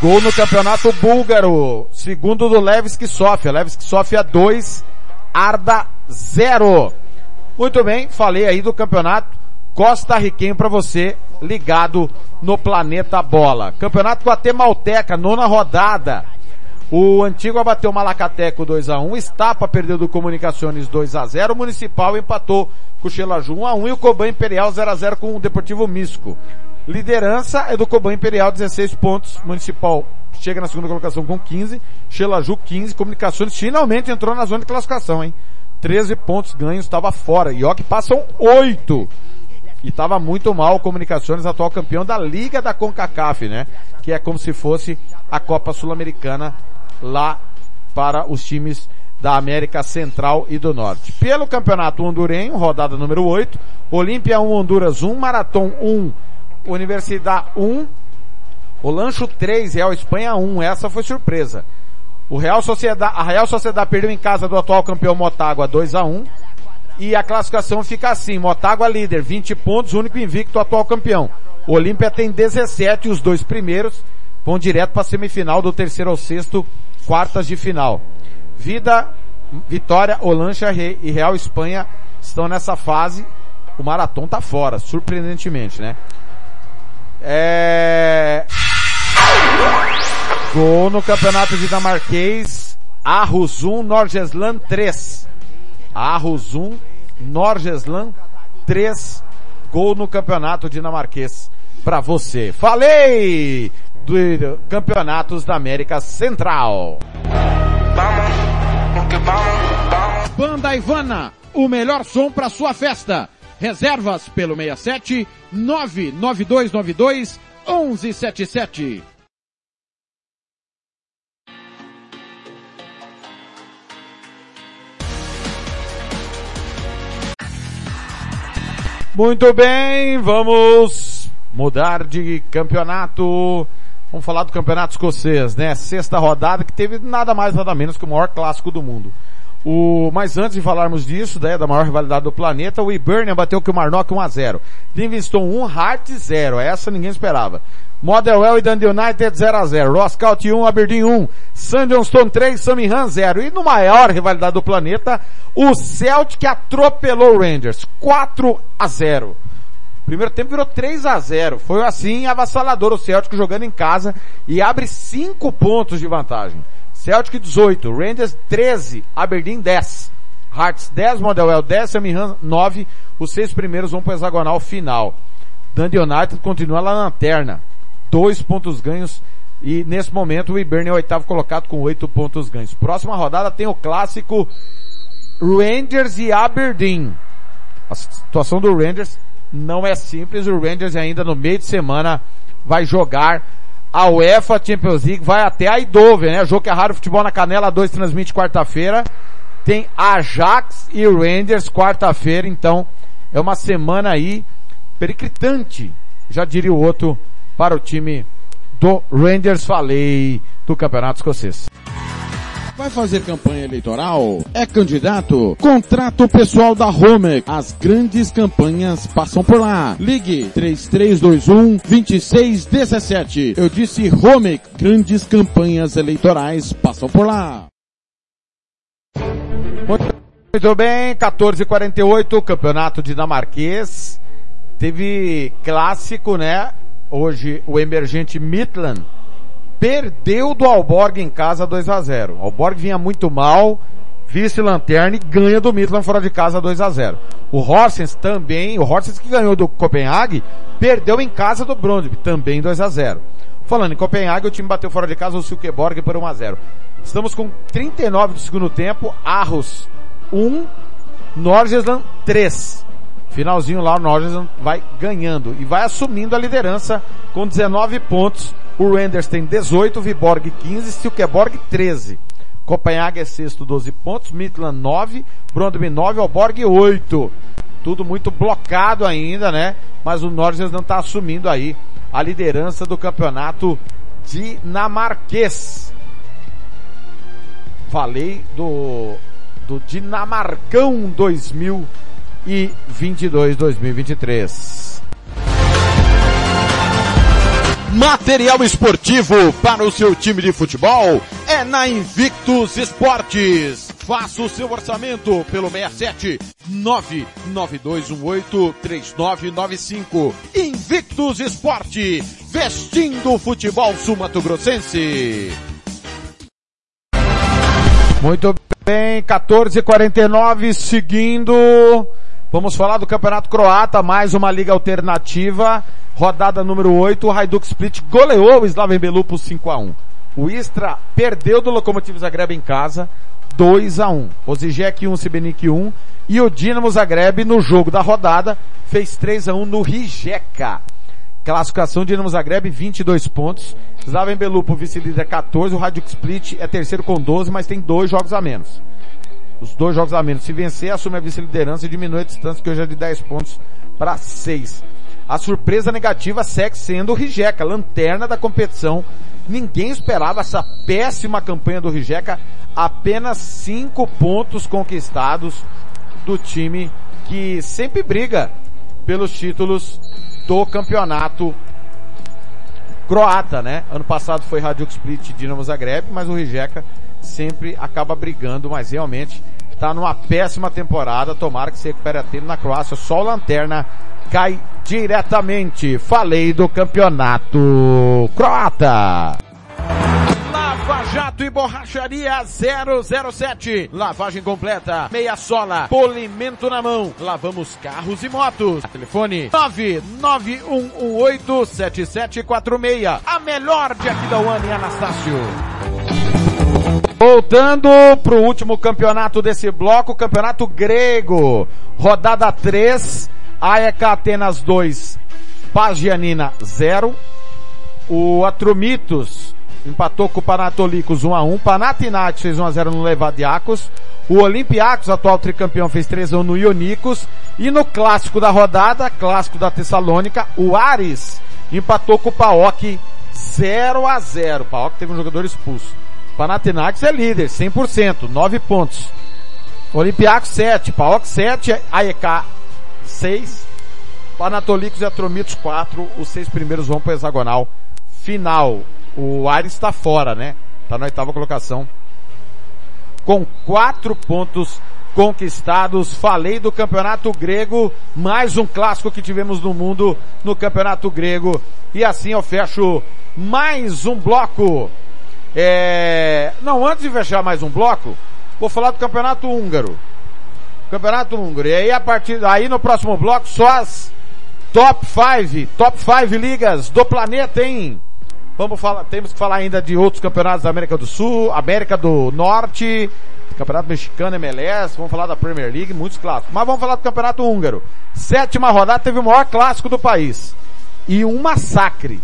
Gol no campeonato búlgaro. Segundo do Levski Sofia. Levski Sofia 2, Arda 0. Muito bem, falei aí do campeonato Costa Riquenho para você ligado no Planeta Bola. Campeonato Guatemalteca, nona rodada. O Antigo bateu o Malacateco 2x1, Estapa perdeu do Comunicações 2x0, o Municipal empatou com o Xelaju 1x1 e o Coban Imperial 0x0 com o Deportivo Misco. Liderança é do Coban Imperial 16 pontos, Municipal chega na segunda colocação com 15, Xelaju 15, Comunicações finalmente entrou na zona de classificação, hein? 13 pontos ganhos, estava fora. Que passam 8 e estava muito mal Comunicações, atual campeão da Liga da CONCACAF, né? Que é como se fosse a Copa Sul-Americana lá para os times da América Central e do Norte. Pelo Campeonato Hondurenho, rodada número 8, Olímpia 1, Honduras 1, Marathon 1, Universidade 1, o Lancho 3, Real Espanha 1, essa foi surpresa. O Real Sociedade, a Real Sociedade perdeu em casa do atual campeão Motagua 2 a 1 e a classificação fica assim, Motagua líder, 20 pontos, único invicto, atual campeão. Olímpia tem 17 e os dois primeiros vão direto para a semifinal do terceiro ao sexto, quartas de final. Vida, Vitória, Olancha e Real Espanha estão nessa fase. O Marathon tá fora, surpreendentemente, né? É... Gol no Campeonato Dinamarquês, Arrus 1, Norgesland 3. Arrus 1, Norgesland 3. Gol no Campeonato Dinamarquês para você. Falei do Campeonatos da América Central. Banda Ivana, o melhor som para sua festa. Reservas pelo 67 99292 1177. Muito bem, vamos mudar de campeonato. Vamos falar do campeonato escocês, né? Sexta rodada que teve nada mais nada menos que o maior clássico do mundo. O, mas antes de falarmos disso, né, da maior rivalidade do planeta, o Hibernian bateu o Marnock 1x0. Livingston 1, Hart 0. Essa ninguém esperava. Motherwell e Dundee United 0x0. Roscout 1, Aberdeen 1. St. Johnston 3, Samihan 0. E no maior rivalidade do planeta, o Celtic atropelou o Rangers. 4 a 0. Primeiro tempo virou 3 a 0. Foi assim avassalador o Celtic jogando em casa e abre 5 pontos de vantagem. Celtic 18, Rangers 13, Aberdeen 10. Hearts 10, Motherwell 10, Samihan 9. Os seis primeiros vão para o hexagonal final. Dundee United continua lá na lanterna. Dois pontos ganhos e nesse momento o Hibernian é o oitavo colocado com oito pontos ganhos. Próxima rodada tem o clássico Rangers e Aberdeen. A situação do Rangers não é simples. O Rangers ainda no meio de semana vai jogar a UEFA Champions League, vai até a Eindhoven, né? Jogo que é raro futebol na Canela 2 transmite quarta-feira. Tem Ajax e Rangers quarta-feira, então é uma semana aí periclitante, já diria o outro, para o time do Rangers, falei, do Campeonato Escocês. Vai fazer campanha eleitoral? É candidato? Contrato pessoal da Home. As grandes campanhas passam por lá. Ligue 3321 2617. Eu disse Home. Grandes campanhas eleitorais passam por lá. Muito bem, 14:48, Campeonato Dinamarquês. Teve clássico, né? Hoje o emergente Midland perdeu do Alborg em casa 2 a 0. O Alborg vinha muito mal, vice-lanterna e ganha do Midland fora de casa 2 a 0. O Horsens também, o Horsens que ganhou do Copenhague, perdeu em casa do Brondby, também 2 a 0. Falando em Copenhague, o time bateu fora de casa o Silkeborg por 1 a 0. Estamos com 39 do segundo tempo, Arros 1, Norgesland 3. Finalzinho lá, o Norgesland vai ganhando e vai assumindo a liderança com 19 pontos. O Renders tem 18, Viborg 15, Silkeborg 13. Copenhague é sexto, 12 pontos, Midland 9, Brondby 9, Alborg 8. Tudo muito blocado ainda, né? Mas o Norgesland está assumindo aí a liderança do campeonato dinamarquês. Falei do, do Dinamarcão 2022-2023. Material esportivo para o seu time de futebol é na Invictus Esportes. Faça o seu orçamento pelo 67 99218 3995. Invictus Esporte, vestindo o futebol sul-mato-grossense. Muito bem, 14:49 seguindo. Vamos falar do Campeonato Croata, mais uma liga alternativa. Rodada número 8, o Hajduk Split goleou o Slaven Belu por 5 a 1. O Istra perdeu do Lokomotiv Zagreb em casa, 2 a 1. O Zizek 1, Sibenik 1 e o Dinamo Zagreb no jogo da rodada fez 3 a 1 no Rijeka. Classificação Dinamo Zagreb 22 pontos, Slaven Belupo vice-líder 14, o Hajduk Split é terceiro com 12, mas tem dois jogos a menos. Os dois jogos a menos. Se vencer, assume a vice-liderança e diminui a distância que hoje é de 10 pontos para 6. A surpresa negativa segue sendo o Rijeka, lanterna da competição. Ninguém esperava essa péssima campanha do Rijeka. Apenas 5 pontos conquistados do time que sempre briga pelos títulos do campeonato croata, né? Ano passado foi Hajduk Split Dinamo Zagreb, mas o Rijeka sempre acaba brigando, mas realmente está numa péssima temporada. Tomara que se recupere a tempo na Croácia. Só o Lanterna cai diretamente. Falei do campeonato croata. Lava Jato e Borracharia 007. Lavagem completa, meia sola, polimento na mão. Lavamos carros e motos. Telefone 991187746. A melhor de Aquidauana e Anastácio. Voltando pro último campeonato desse bloco, campeonato grego. Rodada 3, AEK Atenas 2, Pagianina 0. O Atrumitos empatou com o Panatolicos 1 a 1. Panathinaikos fez 1 a 0 no Levadiakos. O Olympiacos, atual tricampeão, fez 3 a 1 no Ionicos. E no clássico da rodada, clássico da Tessalônica, o Ares empatou com o Paok 0 a 0. O Paok teve um jogador expulso. Panathinaikos é líder, 100%, 9 pontos. Olympiacos 7, Paok 7, AEK 6, Panatolicos e Atromitos 4, os seis primeiros vão para o hexagonal final. O Ares está fora, né? Está na oitava colocação. Com quatro pontos conquistados. Falei do campeonato grego, mais um clássico que tivemos no mundo no campeonato grego. E assim eu fecho mais um bloco. É... Não, antes de fechar mais um bloco, vou falar do campeonato húngaro. Campeonato húngaro. E aí a partir aí no próximo bloco só as top 5, top 5 ligas do planeta, hein? Vamos falar, temos que falar ainda de outros campeonatos da América do Sul, América do Norte, Campeonato Mexicano, MLS, vamos falar da Premier League, muitos clássicos. Mas vamos falar do Campeonato Húngaro. Sétima rodada teve o maior clássico do país. E um massacre.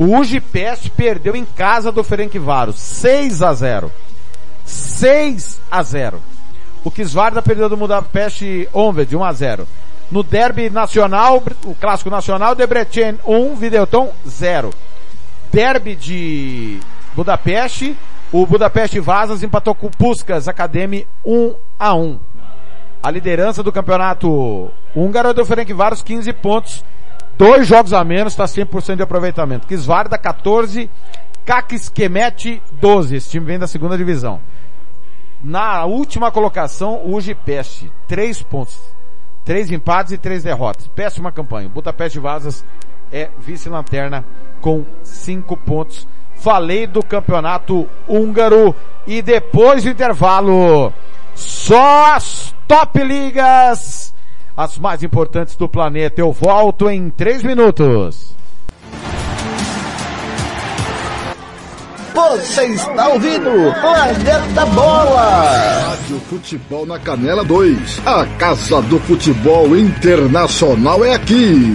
O Ujipest perdeu em casa do Ferencváros, 6 a 0. 6 a 0. O Kisvarda perdeu do Budapeste Onved, 1 a 0. No derby nacional, o clássico nacional, Debrecen 1, Videoton 0. Derby de Budapeste, o Budapeste Vazas empatou com o Puskas Academy 1 a 1. A liderança do campeonato húngaro é do Ferencváros 15 pontos, dois jogos a menos, está 100% de aproveitamento. Kisvarda 14, Kakiskemet 12, esse time vem da segunda divisão. Na última colocação, o Ujipest, 3 pontos. Três empates e três derrotas. Péssima campanha. Budapeste Vazas é vice-lanterna com cinco pontos. Falei do campeonato húngaro e depois do intervalo, só as top ligas, as mais importantes do planeta. Eu volto em três minutos. Você está ouvindo Planeta Bola! Rádio Futebol na Canela 2. A Casa do Futebol Internacional é aqui.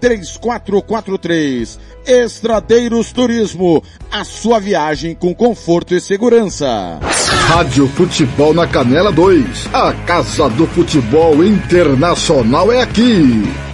3443. Estradeiros Turismo, a sua viagem com conforto e segurança. Rádio Futebol na Canela 2. A Casa do Futebol Internacional é aqui.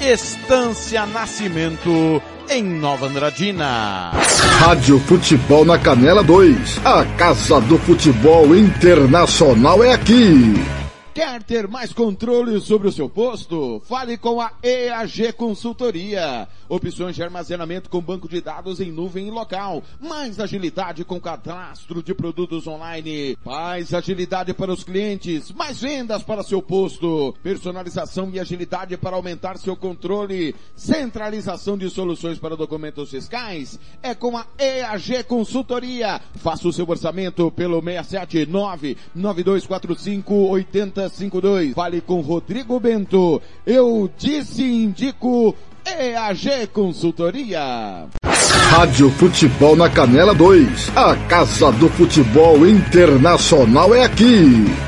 Estância Nascimento em Nova Andradina. Rádio Futebol na Canela 2. A Casa do Futebol Internacional é aqui. Quer ter mais controle sobre o seu posto? Fale com a EAG Consultoria. Opções de armazenamento com banco de dados em nuvem e local. Mais agilidade com cadastro de produtos online. Mais agilidade para os clientes. Mais vendas para seu posto. Personalização e agilidade para aumentar seu controle. Centralização de soluções para documentos fiscais. É com a EAG Consultoria. Faça o seu orçamento pelo 679 9245 80 52. Fale com Rodrigo Bento. Eu disse indico EAG Consultoria. Rádio Futebol na Canela 2. A Casa do Futebol Internacional é aqui.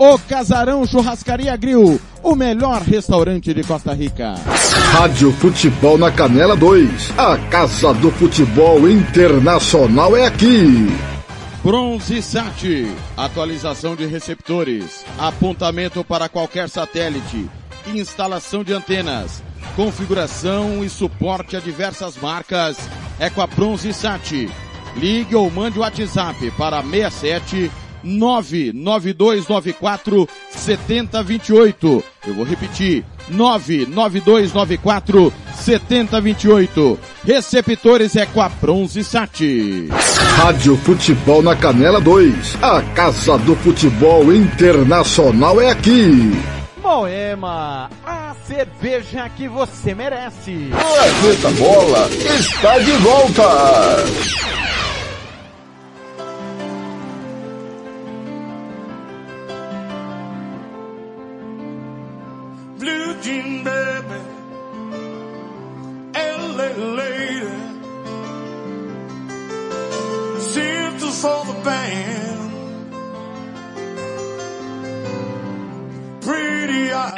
O Casarão Churrascaria Grill, o melhor restaurante de Costa Rica. Rádio Futebol na Canela 2. A Casa do Futebol Internacional é aqui. Bronze Sat, atualização de receptores, apontamento para qualquer satélite, instalação de antenas, configuração e suporte a diversas marcas é com a Bronze Sat. Ligue ou mande o WhatsApp para 67 99294 7028. Eu vou repetir. 99294 7028. Receptores é com a Bronze Sat. Rádio Futebol na Canela 2. A Casa do Futebol Internacional é aqui. Moema, a cerveja que você merece. Planeta Bola está de volta. Jean baby, LA lady, for the band, pretty eyes.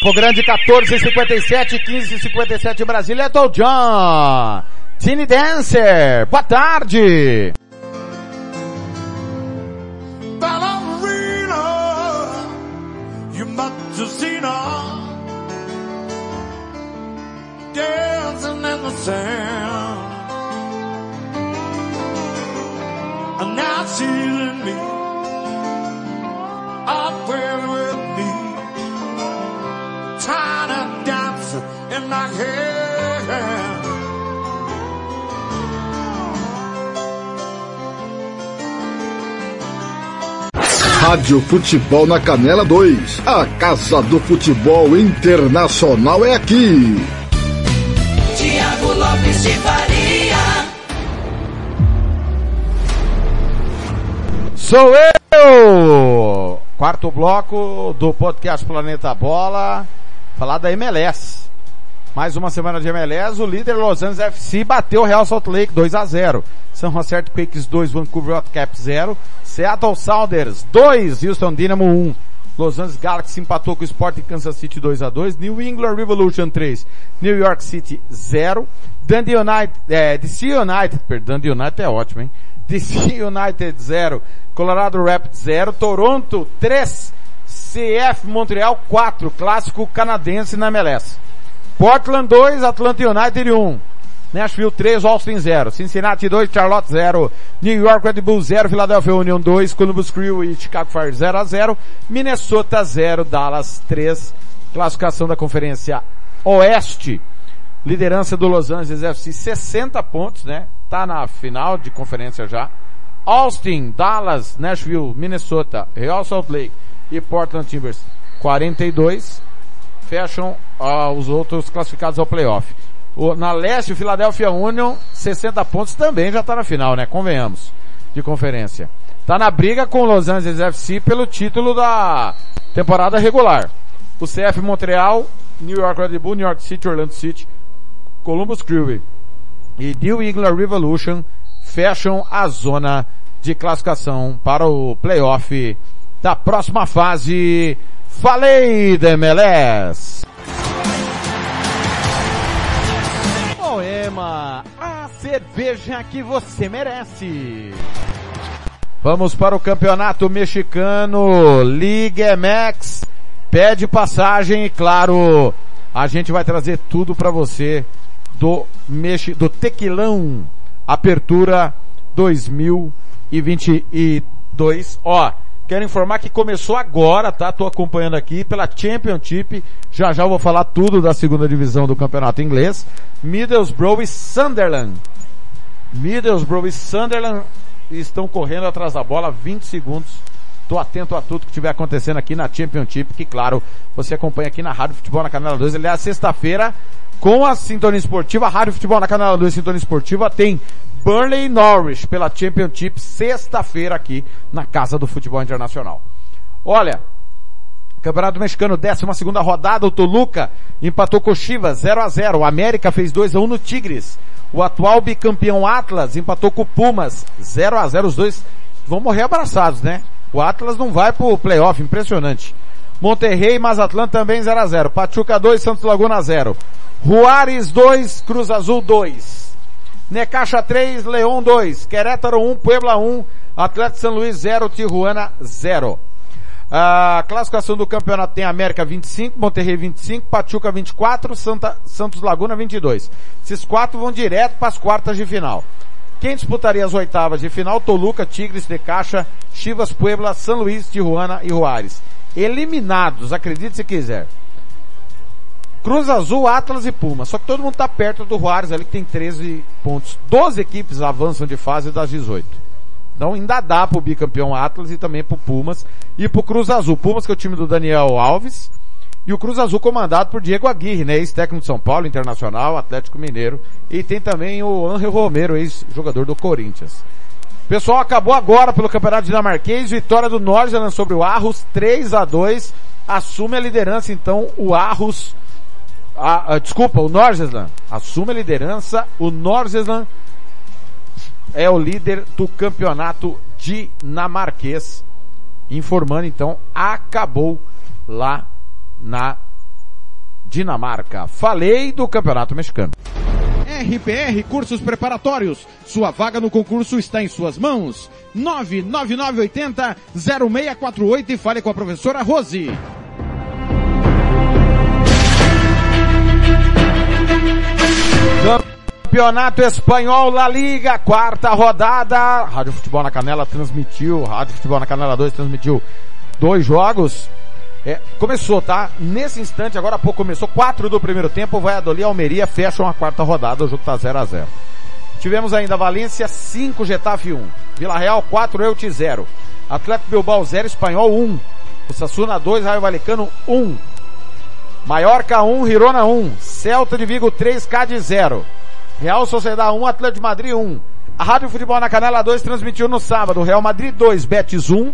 Campo Grande 1457, 1557 Brasília, Dol John. Tiny Dancer, boa tarde. Rádio Futebol na Canela 2. A Casa do Futebol Internacional é aqui. Tiago Lopes de Faria. Sou eu! Quarto bloco do podcast Planeta Bola. Falar da MLS. Mais uma semana de MLS, o líder Los Angeles FC bateu o Real Salt Lake 2 a 0. São Jose Earthquakes 2, Vancouver Whitecaps 0. Seattle Sounders 2, Houston Dynamo 1. Los Angeles Galaxy empatou com o Sport Kansas City 2 a 2 New England Revolution 3, New York City 0, Dundee United, é, DC United, perdão, Dundee United é ótimo, hein? <laughs> DC United 0, Colorado Rapids 0, Toronto 3, CF Montreal 4, clássico canadense na MLS. Portland 2, Atlanta United 1. Nashville 3, Austin 0. Cincinnati 2, Charlotte 0. New York Red Bull 0, Philadelphia Union 2, Columbus Crew e Chicago Fire 0 a 0. Minnesota 0, Dallas 3. Classificação da Conferência Oeste. Liderança do Los Angeles FC 60 pontos, né? Tá na final de conferência já. Austin, Dallas, Nashville, Minnesota, Real Salt Lake e Portland Timbers 42 fecham os outros classificados ao playoff. O, na leste, o Philadelphia Union, 60 pontos, também já está na final, né? Convenhamos, de conferência. Tá na briga com o Los Angeles FC pelo título da temporada regular. O CF Montreal, New York Red Bull, New York City, Orlando City, Columbus Crew e New England Revolution fecham a zona de classificação para o playoff da próxima fase. Falei da MLS! Moema, a cerveja que você merece. Vamos para o campeonato mexicano, Liga MX. Pede passagem e claro, a gente vai trazer tudo para você do Mexi, do Tequilão Apertura 2022. Ó, quero informar que começou agora, tá? Tô acompanhando aqui pela Championship. Já já vou falar tudo da segunda divisão do campeonato inglês. Middlesbrough e Sunderland. Middlesbrough e Sunderland estão correndo atrás da bola 20 segundos. Tô atento a tudo que estiver acontecendo aqui na Championship, que claro, você acompanha aqui na Rádio Futebol na Canela 2. Aliás, sexta-feira, com a Sintonia Esportiva, a Rádio Futebol na Canela 2 Sintonia Esportiva tem Burnley e Norwich pela Championship, sexta-feira aqui na Casa do Futebol Internacional. Olha, Campeonato Mexicano, 12 segunda rodada, o Toluca empatou com o Chivas 0 a 0 O América fez 2 a 1 no Tigres. O atual bicampeão Atlas empatou com o Pumas 0 a 0 Os dois vão morrer abraçados, né? O Atlas não vai pro playoff, impressionante. Monterrey e Mazatlan também 0 a 0 Pachuca 2, Santos Laguna 0. Juárez 2, Cruz Azul 2. Necaxa 3, Leão 2. Querétaro 1, Puebla 1. Atlético São Luís 0, Tijuana 0. A classificação do campeonato tem América 25, Monterrey 25, Pachuca 24, Santa, Santos Laguna 22. Esses quatro vão direto para as quartas de final. Quem disputaria as oitavas de final? Toluca, Tigres, Necaxa, Chivas, Puebla, São Luís, Tijuana e Juárez. Eliminados, acredite se quiser. Cruz Azul, Atlas e Puma. Só que todo mundo está perto do Juárez ali que tem 13 pontos. 12 equipes avançam de fase das 18. Então ainda dá pro bicampeão Atlas e também pro Pumas e pro Cruz Azul. Pumas que é o time do Daniel Alves e o Cruz Azul comandado por Diego Aguirre, né? Ex-técnico de São Paulo, Internacional, Atlético Mineiro. E tem também o Angel Romero, ex-jogador do Corinthians. Pessoal, acabou agora pelo Campeonato Dinamarquês, vitória do Norgeland sobre o Arros, 3 a 2 assume a liderança então o Arros, a, a, desculpa, o Norgesland assume a liderança, o Norgesland é o líder do campeonato dinamarquês. Informando então, acabou lá na Dinamarca. Falei do campeonato mexicano. RPR Cursos Preparatórios. Sua vaga no concurso está em suas mãos. 99980 0648 e fale com a professora Rose. Campeonato Espanhol La Liga, quarta rodada. Rádio Futebol na Canela transmitiu, Rádio Futebol na Canela 2 transmitiu dois jogos. É, começou, tá? Nesse instante, agora há pouco começou, quatro do primeiro tempo, Valladolid e Almeria fecham a quarta rodada, o jogo tá 0 a 0 Tivemos ainda Valência 5, Getafe 1. Vila Real 4, Elche 0. Atlético Bilbao 0, Espanhol 1. O Sassuna 2, Raio Valecano 1. Maiorca 1, Girona 1. Celta de Vigo 3, Cádiz 0. Real Sociedade 1, Atlético de Madrid 1. A Rádio Futebol na Canela 2 transmitiu no sábado Real Madrid 2, Betis 1,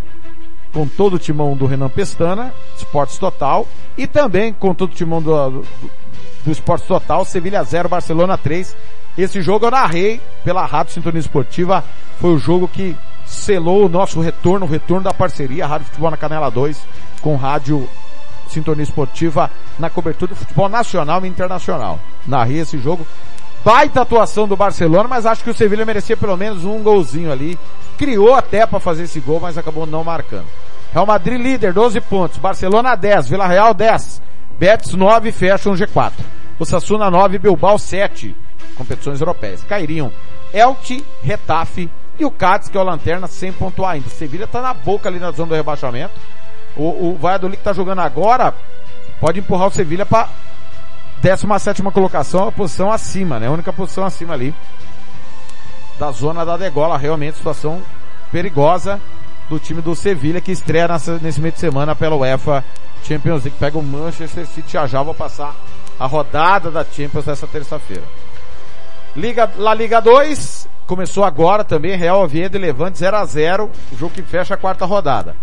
com todo o timão do Renan Pestana, Esportes Total, e também com todo o timão do, do, do Esportes Total, Sevilha 0, Barcelona 3. Esse jogo eu narrei pela Rádio Sintonia Esportiva, foi o jogo que selou o nosso retorno, o retorno da parceria Rádio Futebol na Canela 2 com Rádio Sintonia Esportiva na cobertura do futebol nacional e internacional. Narrei esse jogo. Baita atuação do Barcelona, mas acho que o Sevilha merecia pelo menos um golzinho ali. Criou até para fazer esse gol, mas acabou não marcando. Real Madrid líder, 12 pontos. Barcelona 10, Vila Real 10. Betis 9, fecham G4. O Sassuna 9, Bilbao 7. Competições europeias. Cairiam Elche, Retafe e o Cádiz, que é o Lanterna, sem pontuar ainda. Sevilha tá na boca ali na zona do rebaixamento. O, o Valladolid que tá jogando agora pode empurrar o Sevilha para 17 colocação, a posição acima, né? A única posição acima ali da zona da degola. Realmente situação perigosa do time do Sevilha que estreia nessa, nesse meio de semana pela UEFA Champions League. Pega o Manchester City já já vai passar a rodada da Champions essa terça-feira. Liga, La Liga 2 começou agora também, Real Oviedo e Levante 0 a 0 o jogo que fecha a quarta rodada.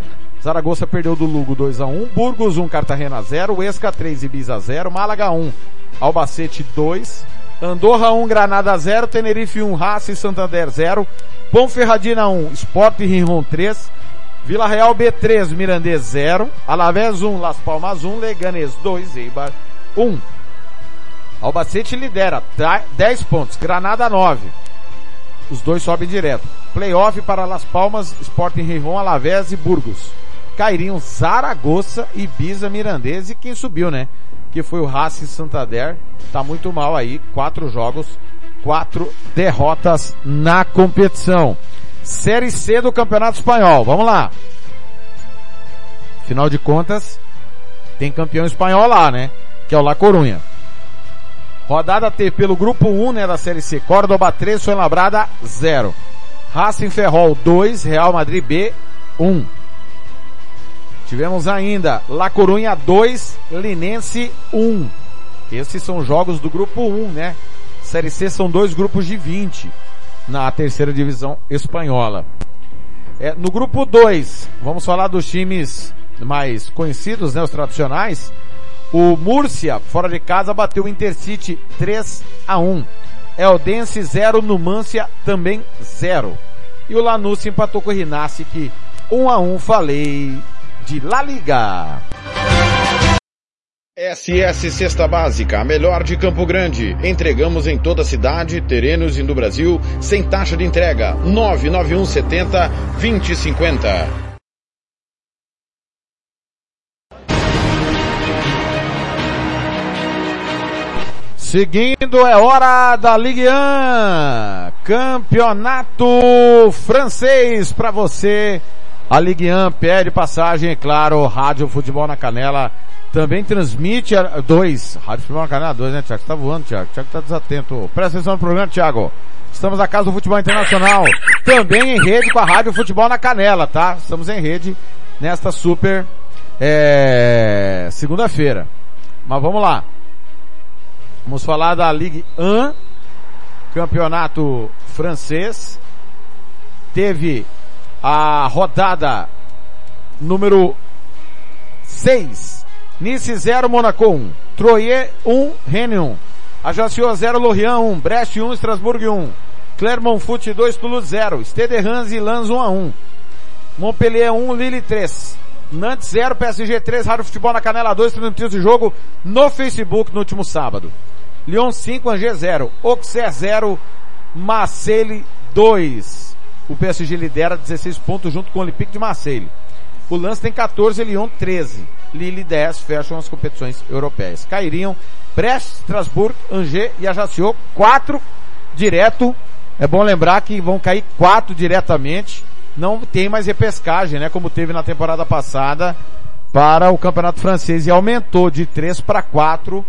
Zaragoza perdeu do Lugo 2 a 1 Burgos 1, Cartagena 0, Esca 3, Ibiza 0, Málaga 1, Albacete 2, Andorra 1, Granada 0, Tenerife 1, Racing Santander 0, Ponferradina 1, Sport Rinron 3, Vila Real B3, Mirandês 0, Alavés 1, Las Palmas 1, Leganês 2, Eibar 1. Albacete lidera, 10 pontos, Granada 9. Os dois sobem direto. Playoff para Las Palmas, Sporting Rijon, Alavés e Burgos. Cairiam Zaragoza, Ibiza, Mirandês e quem subiu, né? Que foi o Racing Santander. Tá muito mal aí, quatro jogos, quatro derrotas na competição. Série C do Campeonato Espanhol, vamos lá. Final de contas, tem campeão espanhol lá, né? Que é o La Corunha. Rodada T pelo grupo 1, né, da Série C. Córdoba 3, Fuenlabrada 0. Racing Ferrol 2, Real Madrid B 1. Tivemos ainda La Corunha 2, Linense 1. Esses são jogos do grupo 1, né? Série C são dois grupos de 20 na terceira divisão espanhola. É, no grupo 2, vamos falar dos times mais conhecidos, né, os tradicionais. O Múrcia, fora de casa, bateu o Intercity 3 a 1. Eldense 0, Numância também 0. E o Lanús empatou com o Rinassi 1 a 1, falei de La Liga. SS Cesta Básica, a melhor de Campo Grande. Entregamos em toda a cidade, terrenos e no Brasil, sem taxa de entrega. 991 70 2050. Seguindo é hora da Ligue 1, campeonato francês para você. A Ligue 1 pede passagem, é claro, Rádio Futebol na Canela também transmite a, dois, Rádio Futebol na Canela 2, né, Tiago? Você tá voando, Tiago. Tiago tá desatento. Presta atenção no programa, Tiago. Estamos na Casa do Futebol Internacional, também em rede com a Rádio Futebol na Canela, tá? Estamos em rede nesta super é, segunda-feira. Mas vamos lá. Vamos falar da Ligue 1, campeonato francês. Teve a rodada número 6. Nice 0, Monaco 1. Troyes 1, Rennes 1. Ajaccio 0, Lorient 1. Brest 1, Strasbourg 1. Clermont Foot 2, Toulouse 0. Stade Reims e Lens 1 a 1. Montpellier 1, Lille 3. Nantes 0, PSG 3, Rádio Futebol na Canela 2, transmitiu esse jogo no Facebook no último sábado. Lyon 5, Angers 0. Auxerre 0, Marseille 2. O PSG lidera 16 pontos junto com o Olympique de Marseille. O Lance tem 14, Lyon 13. Lille 10 fecham as competições europeias. Cairiam Brest, Strasbourg, Angers e Ajaccio, 4 direto. É bom lembrar que vão cair 4 diretamente. Não tem mais repescagem, né? Como teve na temporada passada para o Campeonato Francês e aumentou de 3 para 4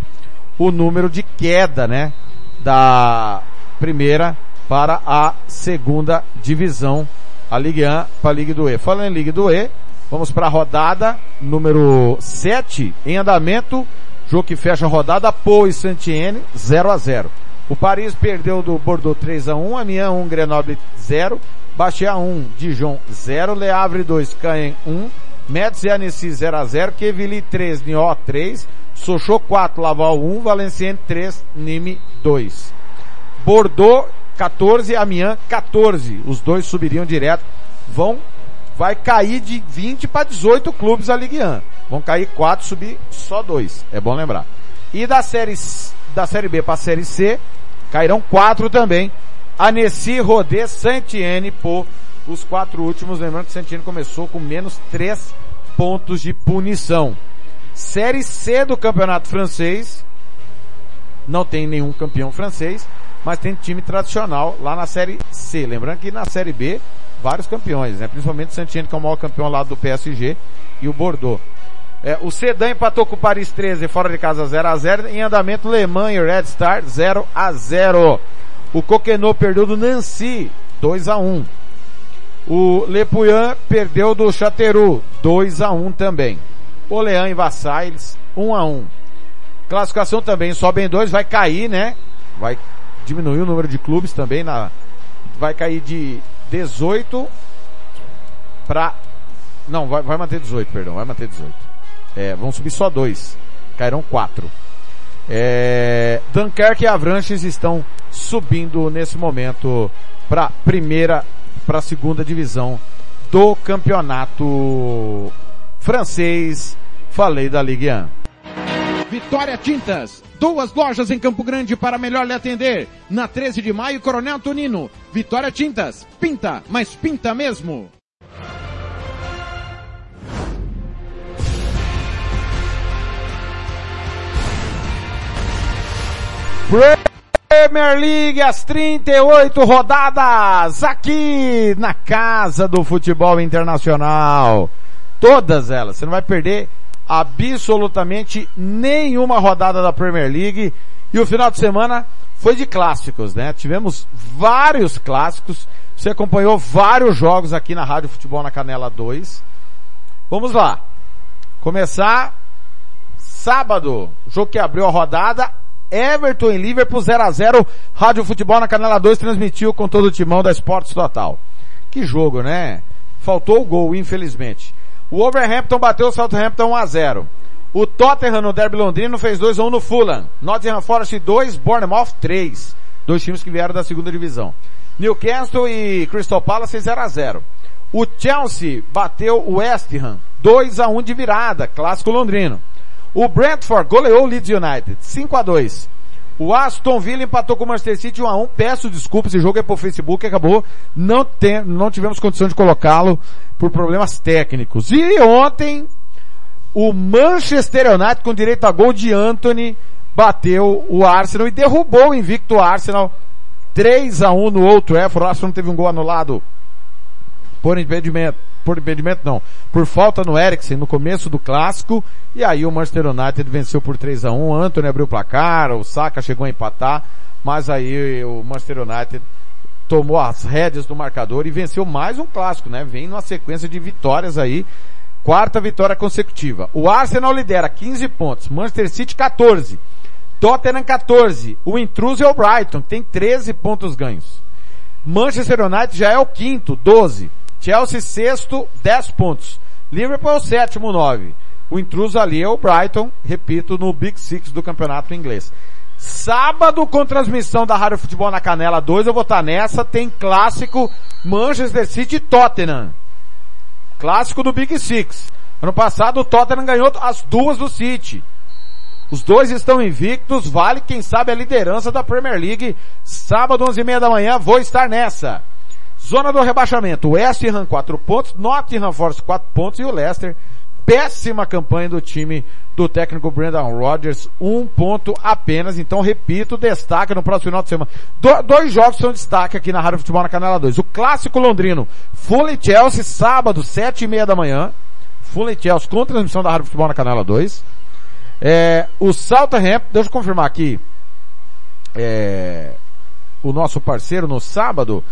o número de queda, né? Da primeira para a segunda divisão, a Ligue 1 para a Ligue do E. Falando em Ligue do E, vamos para a rodada número 7 em andamento, jogo que fecha a rodada, Pau e Saint-Étienne 0 a 0. O Paris perdeu do Bordeaux 3 a 1, Amiens 1, Grenoble 0, Bastia 1, Dijon 0, Le Havre 2, Caen 1, Metz e Annecy 0 a 0, Quevilly 3, Niort 3, Sochaux 4, Laval 1, Valenciennes 3, Nîmes 2. Bordeaux 14, Amiens 14. Os dois subiriam direto vão, vai cair de 20 para 18 clubes a Ligue 1. Vão cair 4, subir só 2. É bom lembrar. E da série, da série B para a série C, cairão 4 também. Annecy, Rodé, Saint-Étienne por os quatro últimos. Lembrando que Saint-Étienne começou com menos 3 pontos de punição. Série C do campeonato francês. Não tem nenhum campeão francês, mas tem time tradicional lá na série C. Lembrando que na série B, vários campeões, né? Principalmente o Saint-Étienne, que é o maior campeão lá do PSG, e o Bordeaux. É, o Sedan empatou com o Paris 13 fora de casa 0 a 0 Em andamento, Le Mans e Red Star 0 a 0 O Coquenot perdeu do Nancy 2 a 1 O Le Puyan perdeu do Chateru 2 a 1 também. O Leão e Vassailles 1 a 1 Classificação também sobe em 2, vai cair, né? Vai diminuir o número de clubes também na vai cair de 18 para não, vai, vai manter 18, perdão, vai manter 18. É, vão subir só dois. Cairão quatro. É, Dunkerque e Avranches estão subindo nesse momento para primeira, para segunda divisão do campeonato francês. Falei da Ligue 1. Vitória Tintas. Duas lojas em Campo Grande para melhor lhe atender. Na 13 de maio, Coronel Tonino. Vitória Tintas. Pinta, mas pinta mesmo. Premier League, as 38 rodadas aqui na casa do futebol internacional. Todas elas. Você não vai perder absolutamente nenhuma rodada da Premier League. E o final de semana foi de clássicos, né? Tivemos vários clássicos. Você acompanhou vários jogos aqui na Rádio Futebol na Canela 2. Vamos lá. Começar sábado, jogo que abriu a rodada, Everton e Liverpool 0 a 0 Rádio Futebol na Canela 2 transmitiu com todo o timão da Esportes Total. Que jogo, né? Faltou o gol, infelizmente. O Overhampton bateu o Southampton 1 a 0 O Tottenham no Derby Londrino fez 2 a 1 no Fulham. Nottingham Forest 2, Bournemouth 3. Dois times que vieram da segunda divisão. Newcastle e Crystal Palace 0 a 0 O Chelsea bateu o West Ham 2 a 1 de virada, clássico londrino. O Brentford goleou o Leeds United, 5 a 2 O Aston Villa empatou com o Manchester City 1 a 1 Peço desculpas, esse jogo é pro Facebook, acabou. Não, tem, não tivemos condição de colocá-lo por problemas técnicos. E ontem, o Manchester United com direito a gol de Anthony bateu o Arsenal e derrubou o invicto Arsenal 3 a 1 no Old Trafford. O Arsenal teve um gol anulado por impedimento por impedimento não, por falta no Eriksen no começo do clássico, e aí o Manchester United venceu por 3 a 1 Anthony abriu o placar, o Saka chegou a empatar, mas aí o Manchester United tomou as rédeas do marcador e venceu mais um clássico, né? Vem numa sequência de vitórias aí, quarta vitória consecutiva. O Arsenal lidera 15 pontos, Manchester City 14, Tottenham 14, o intruso é o Brighton, tem 13 pontos ganhos. Manchester United já é o quinto, 12. Chelsea sexto, 10 pontos. Liverpool sétimo, 9. O intruso ali é o Brighton, repito, no Big Six do campeonato inglês. Sábado com transmissão da Rádio Futebol na Canela 2, eu vou estar nessa, tem clássico Manchester City e Tottenham. Clássico do Big Six. Ano passado o Tottenham ganhou as duas do City. Os dois estão invictos, vale quem sabe a liderança da Premier League. Sábado 11 e meia da manhã, vou estar nessa. Zona do rebaixamento, West Ham 4 pontos, Nottingham Forest 4 pontos e o Leicester, péssima campanha do time do técnico Brendan Rodgers, um ponto apenas, então repito, destaque no próximo final de semana. Do, dois jogos são destaque aqui na Rádio Futebol na Canela 2. O clássico londrino, Fulham Chelsea, sábado, sete e meia da manhã, Fulham Chelsea com transmissão da Rádio Futebol na Canela 2. É, o Southampton, deixa eu confirmar aqui, é, o nosso parceiro no sábado,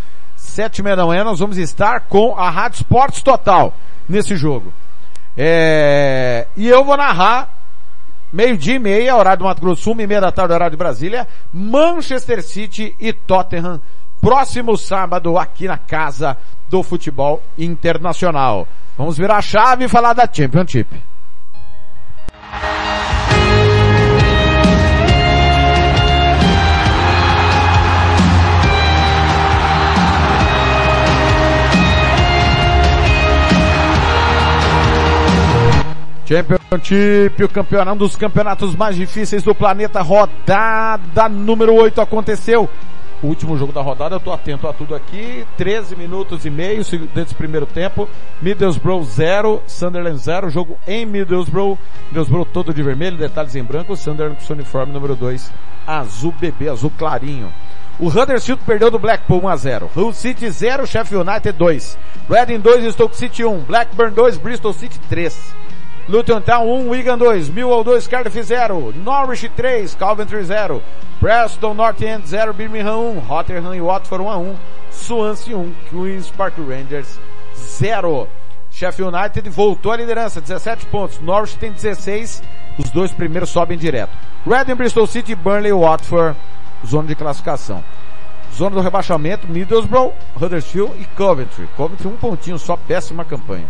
sete e meia da manhã, nós vamos estar com a Rádio Esportes Total nesse jogo. É, e eu vou narrar meio-dia e meia, horário do Mato Grosso, uma e meia da tarde, horário de Brasília, Manchester City e Tottenham, próximo sábado aqui na casa do futebol internacional. Vamos virar a chave e falar da Championship. Championship, o campeonato um dos campeonatos mais difíceis do planeta, rodada número 8 aconteceu. O último jogo da rodada, eu tô atento a tudo aqui. 13 minutos e meio desse primeiro tempo. Middlesbrough 0, Sunderland 0. Jogo em Middlesbrough. Middlesbrough todo de vermelho, detalhes em branco. Sunderland com seu uniforme número 2, azul bebê, azul clarinho. O Huddersfield perdeu do Blackpool 1 a 0. Hull City 0, Sheffield United 2. Reading 2, Stoke City 1. Blackburn 2, Bristol City 3. Luton Town 1, Wigan 2, Millwall 2, Cardiff 0, Norwich 3, Coventry 0, Preston North End 0, Birmingham 1, Rotherham e Watford 1 a 1, Swansea 1, Queen's Park Rangers 0. Sheffield United voltou à liderança, 17 pontos, Norwich tem 16, os dois primeiros sobem direto. Reading, Bristol City, Burnley Watford, zona de classificação. Zona do rebaixamento, Middlesbrough, Huddersfield e Coventry. Coventry um pontinho só, péssima campanha.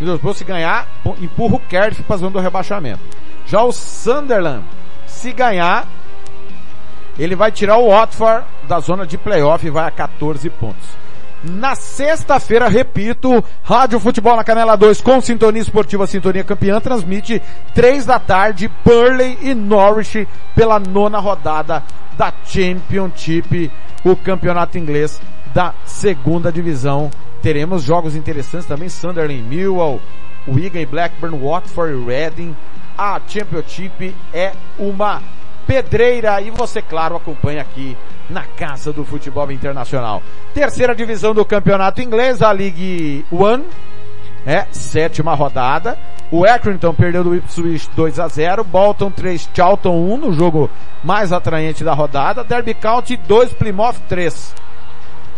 Middlesbrough se ganhar, empurra o Cardiff para a zona do rebaixamento. Já o Sunderland, se ganhar, ele vai tirar o Watford da zona de playoff e vai a 14 pontos. Na sexta-feira, repito, Rádio Futebol na Canela 2 com Sintonia Esportiva Sintonia Campeã transmite 3 da tarde Burley e Norwich pela nona rodada da Championship, o campeonato inglês da segunda divisão. Teremos jogos interessantes também, Sunderland, Millwall, Wigan e Blackburn, Watford e Reading. A Championship é uma pedreira e você, claro, acompanha aqui na Casa do Futebol Internacional. Terceira divisão do campeonato inglês, a League One, é, sétima rodada. O Accrington perdeu do Ipswich 2 a 0, Bolton 3, Charlton 1 no jogo mais atraente da rodada, Derby County 2, Plymouth 3.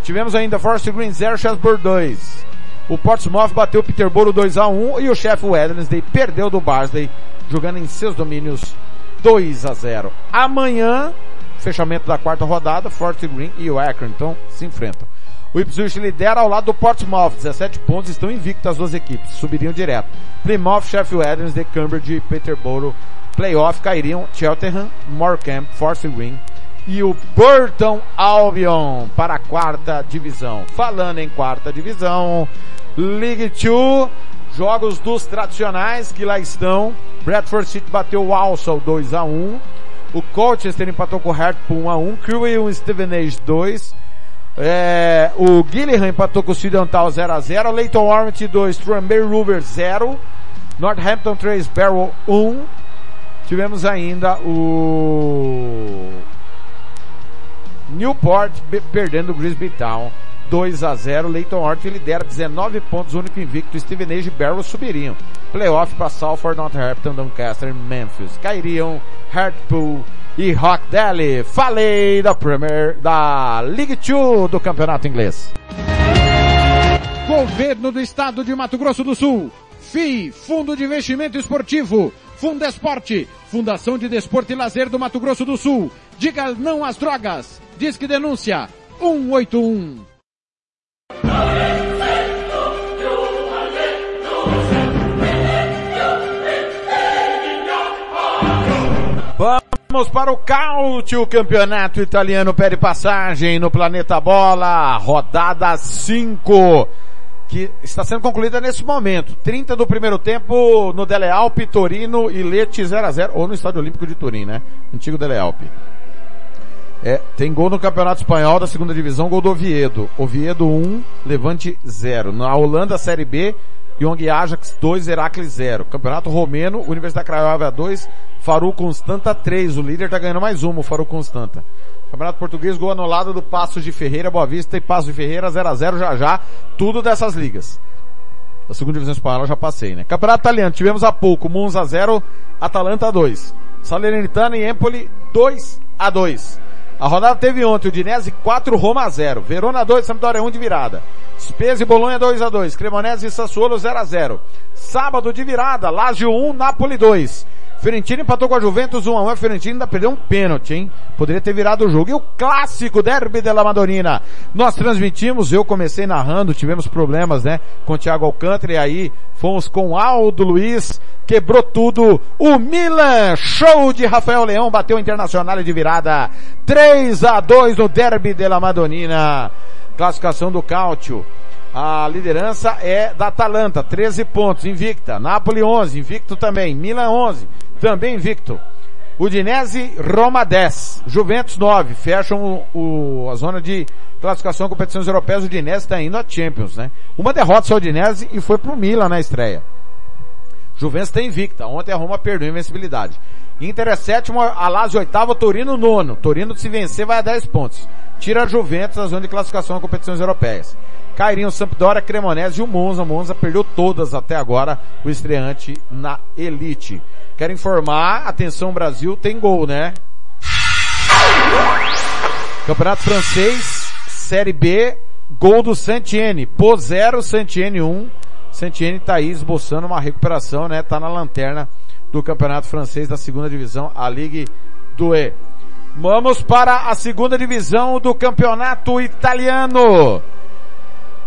Tivemos ainda Forest Green 0, Shrewsbury 2. O Portsmouth bateu o Peterborough 2 a 1 e o Sheffield Wednesday perdeu do Barnsley jogando em seus domínios 2 a 0. Amanhã, fechamento da quarta rodada, Forest Green e o Accrington se enfrentam. O Ipswich lidera ao lado do Portsmouth, 17 pontos, estão invictos as duas equipes, subiriam direto. Plymouth, Sheffield Wednesday, Cambridge e Peterborough, playoff cairiam Cheltenham, Morecambe, Forest Green e o Burton Albion para a quarta divisão. Falando em quarta divisão, League 2, jogos dos tradicionais que lá estão. Bradford City bateu o Walsall 2 a 1. O Colchester empatou com o Hartpool 1 a 1. Crewe e Stevenage 2. É, o Gillingham empatou com o Sidental 0 a 0. Leighton Orient 2, Tranmere Rovers 0. Northampton 3, Barrow 1. Tivemos ainda o Newport perdendo o Grisby Town 2 a 0. Leighton Orient lidera 19 pontos, único invicto. Stevenage e Barrow subiriam. Playoff para Salford, Northampton, Doncaster e Memphis. Cairiam Hartpool e Rockdale. Falei da Premier, da League 2 do Campeonato Inglês. Governo do Estado de Mato Grosso do Sul. FII, Fundo de Investimento Esportivo. Fundesporte, Fundação de Desporto e Lazer do Mato Grosso do Sul. Diga não às drogas. Diz que denúncia 181. Vamos para o Caute, o campeonato italiano pede passagem no Planeta Bola, rodada 5, que está sendo concluída nesse momento. 30 do primeiro tempo no Dele Alpi, Torino e Leti 0 a 0 ou no Estádio Olímpico de Turim, né? Antigo Dele Alpi. É, tem gol no Campeonato Espanhol da segunda divisão, gol do Oviedo. Oviedo 1, Levante 0. Na Holanda, Série B, Young Ajax 2, Heracles 0. Campeonato Romeno, Universidade Craiova 2, Faru Constanta 3. O líder tá ganhando mais uma, o Faru Constanta. Campeonato Português, gol anulado do Passos de Ferreira, Boa Vista e Passos de Ferreira 0 a 0 já já. Tudo dessas ligas. A segunda divisão espanhola já passei, né? Campeonato Italiano, tivemos há pouco Monza 0, Atalanta 2. Salernitana e Empoli 2 a 2. A rodada teve ontem o Dinese 4, Roma 0. Verona 2, Sampdoria 1 de virada. Spezia e Bolonha 2 a 2. Cremonese e Sassuolo 0 a 0. Sábado de virada, Lazio 1, Napoli 2. Fiorentina empatou com a Juventus 1 a 1. A Fiorentina ainda perdeu um pênalti, hein? Poderia ter virado o jogo. E o clássico Derby della Madonnina. Nós transmitimos, eu comecei narrando, tivemos problemas, né? Com o Thiago Alcântara e aí fomos com Aldo Luiz, quebrou tudo. O Milan, show de Rafael Leão, bateu o Internacional de virada. 3 a 2 no Derby della Madonnina. Classificação do Cáutio. A liderança é da Atalanta, 13 pontos, invicta. Napoli 11, invicto também. Milan 11, também invicto. Udinese, Roma 10. Juventus 9, fecham o, o- a zona de classificação competições europeias. O Udinese está indo à Champions, né? Uma derrota só Udinese e foi pro Milan na estreia. Juventus está invicta. Ontem a Roma perdeu a invencibilidade. Inter é sétimo, a Lazio oitavo, Torino nono. Torino se vencer vai a 10 pontos. Tira a Juventus da zona de classificação em competições europeias. Cairiam Sampdoria, Cremonese e o Monza. O Monza perdeu todas até agora o estreante na Elite. Quero informar, atenção Brasil, tem gol, né? Campeonato Francês, Série B, gol do Santiene. Pô 0, Santiene 1. Santiene tá aí esboçando uma recuperação, né? Tá na lanterna do Campeonato Francês da segunda divisão, a Ligue 2. Vamos para a segunda divisão do Campeonato Italiano.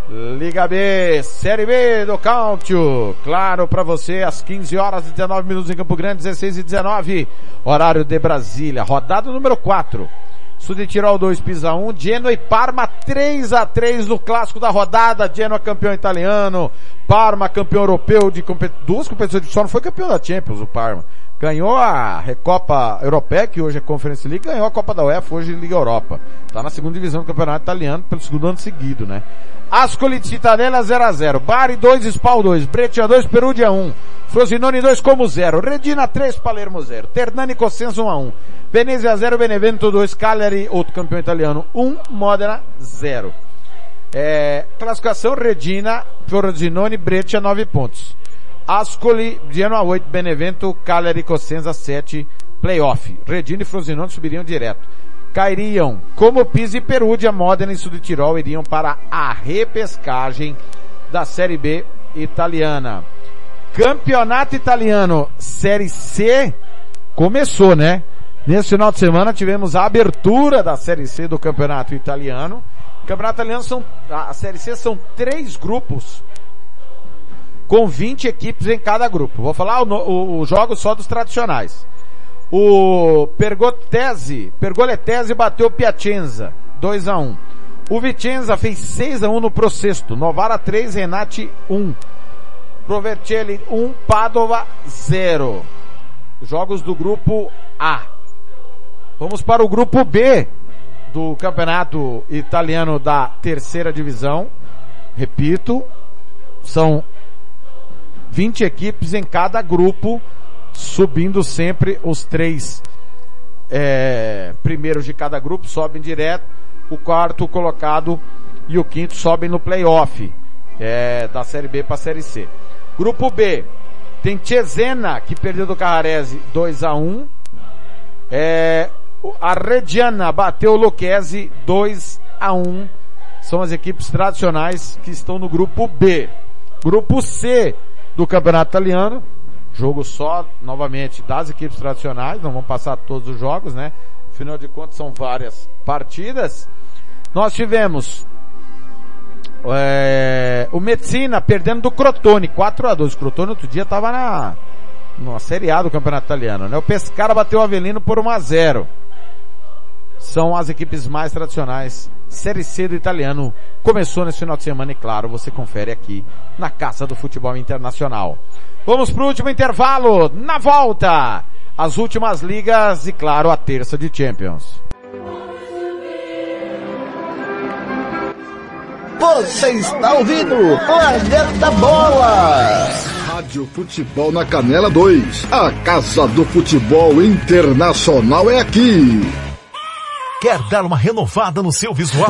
Liga B, Série B do Cálcio. Claro para você, às 15 horas e 19 minutos em Campo Grande, 16 e 19. Horário de Brasília. Rodada número 4. Sul de Tirol 2, Pisa 1. Genoa e Parma 3 a 3 no clássico da rodada. Genoa campeão italiano. Parma campeão europeu de compet... duas competições. Só não foi campeão da Champions, o Parma. Ganhou a Recopa Europeia, que hoje é Conference League, ganhou a Copa da UEFA, hoje Liga Europa. Tá na segunda divisão do Campeonato Italiano pelo segundo ano seguido, né? Ascoli Cittadella 0x0. Bari 2, Spal 2. Breccia 2, Perugia 1. Frosinone 2 como 0. Regina 3, Palermo 0. Ternani Cosenza 1x1. Venezia 0, Benevento 2, Cagliari, outro campeão italiano 1, Modena 0. É, classificação Regina, Frosinone, Breccia 9 pontos. Ascoli, Genoa 8, Benevento, Cagliari, Cosenza 7, playoff. Regina e Frosinone subiriam direto. Cairiam como Pisa e Perugia, Modena e Sul de Tirol iriam para a repescagem da Série B italiana. Campeonato italiano Série C começou, né? Nesse final de semana tivemos a abertura da Série C do Campeonato Italiano. Campeonato Italiano são, a Série C são três grupos com 20 equipes em cada grupo. Vou falar o, o, o jogo só dos tradicionais. O Pergotese, Pergoletese bateu Piacenza, 2 a 1 O Vicenza fez 6 a 1 no Procesto. Novara 3, Renate 1. Provercelli 1, Padova 0. Jogos do grupo A. Vamos para o grupo B do campeonato italiano da terceira divisão. Repito, são 20 equipes em cada grupo, subindo sempre os três é, primeiros de cada grupo sobem direto, o quarto colocado e o quinto sobem no playoff é, da Série B para a Série C. Grupo B tem Cesena que perdeu do Carrarese 2 a 1 é, a Reggiana bateu o Lucchese 2 a 1 São as equipes tradicionais que estão no grupo B. Grupo C do Campeonato Italiano. Jogo só, novamente, das equipes tradicionais. Não vão passar todos os jogos, né? Afinal de contas, são várias partidas. Nós tivemos é, o Messina perdendo do Crotone, 4 a 2 O Crotone outro dia estava na, na Série A do Campeonato Italiano, né? O Pescara bateu o Avelino por 1 a 0 São as equipes mais tradicionais. Série C do italiano começou nesse final de semana e claro, você confere aqui na Caça do Futebol Internacional. Vamos pro último intervalo, na volta, as últimas ligas e claro, a terça de Champions. Você está ouvindo Planeta Bola. Rádio Futebol na Canela 2. A Casa do Futebol Internacional é aqui. Quer dar uma renovada no seu visual?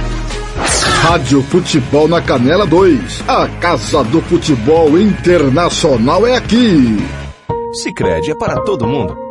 Rádio Futebol na Canela 2. A Casa do Futebol Internacional é aqui. Sicredi é para todo mundo.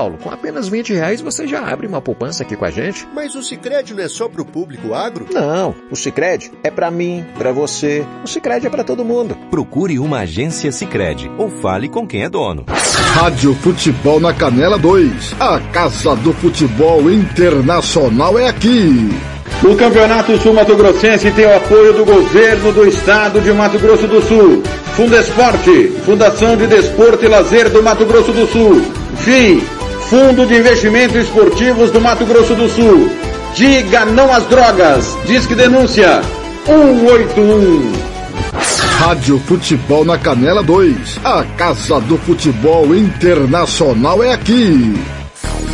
Paulo, com apenas 20 reais você já abre uma poupança aqui com a gente. Mas o Cicred não é só para o público agro? Não, o Cicred é para mim, para você. O Cicred é para todo mundo. Procure uma agência Cicred ou fale com quem é dono. Rádio Futebol na Canela 2. A Casa do Futebol Internacional é aqui. O Campeonato Sul Mato Grossense tem o apoio do governo do estado de Mato Grosso do Sul. Fundesporte, Fundação de Desporto e Lazer do Mato Grosso do Sul. FII, Fundo de Investimentos Esportivos do Mato Grosso do Sul. Diga não às drogas. Disque denúncia 181. Rádio Futebol na Canela 2. A Casa do Futebol Internacional é aqui.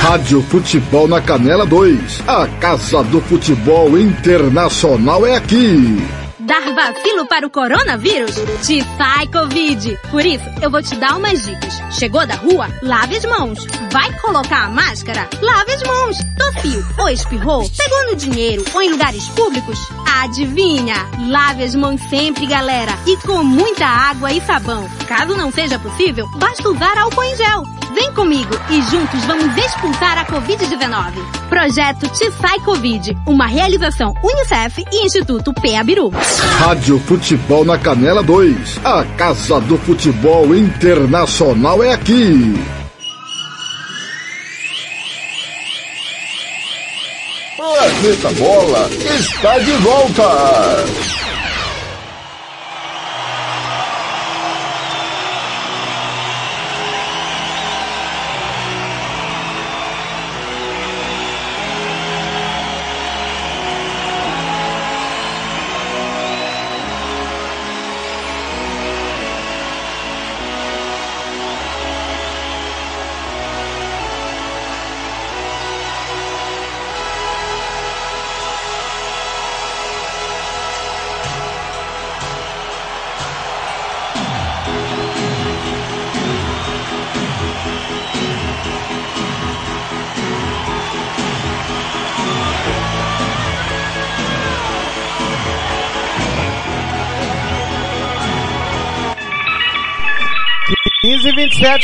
Rádio Futebol na Canela 2. A Casa do Futebol Internacional é aqui. Dar vacilo para o coronavírus? Te sai Covid. Por isso, eu vou te dar umas dicas. Chegou da rua? Lave as mãos. Vai colocar a máscara? Lave as mãos. Tossiu ou espirrou? Pegou no dinheiro ou em lugares públicos? Adivinha? Lave as mãos sempre, galera. E com muita água e sabão. Caso não seja possível, basta usar álcool em gel. Vem comigo e juntos vamos expulsar a Covid-19. Projeto Te Sai Covid, uma realização Unicef e Instituto Peabiru. Rádio Futebol na Canela 2. A Casa do Futebol Internacional é aqui. Planeta Bola está de volta.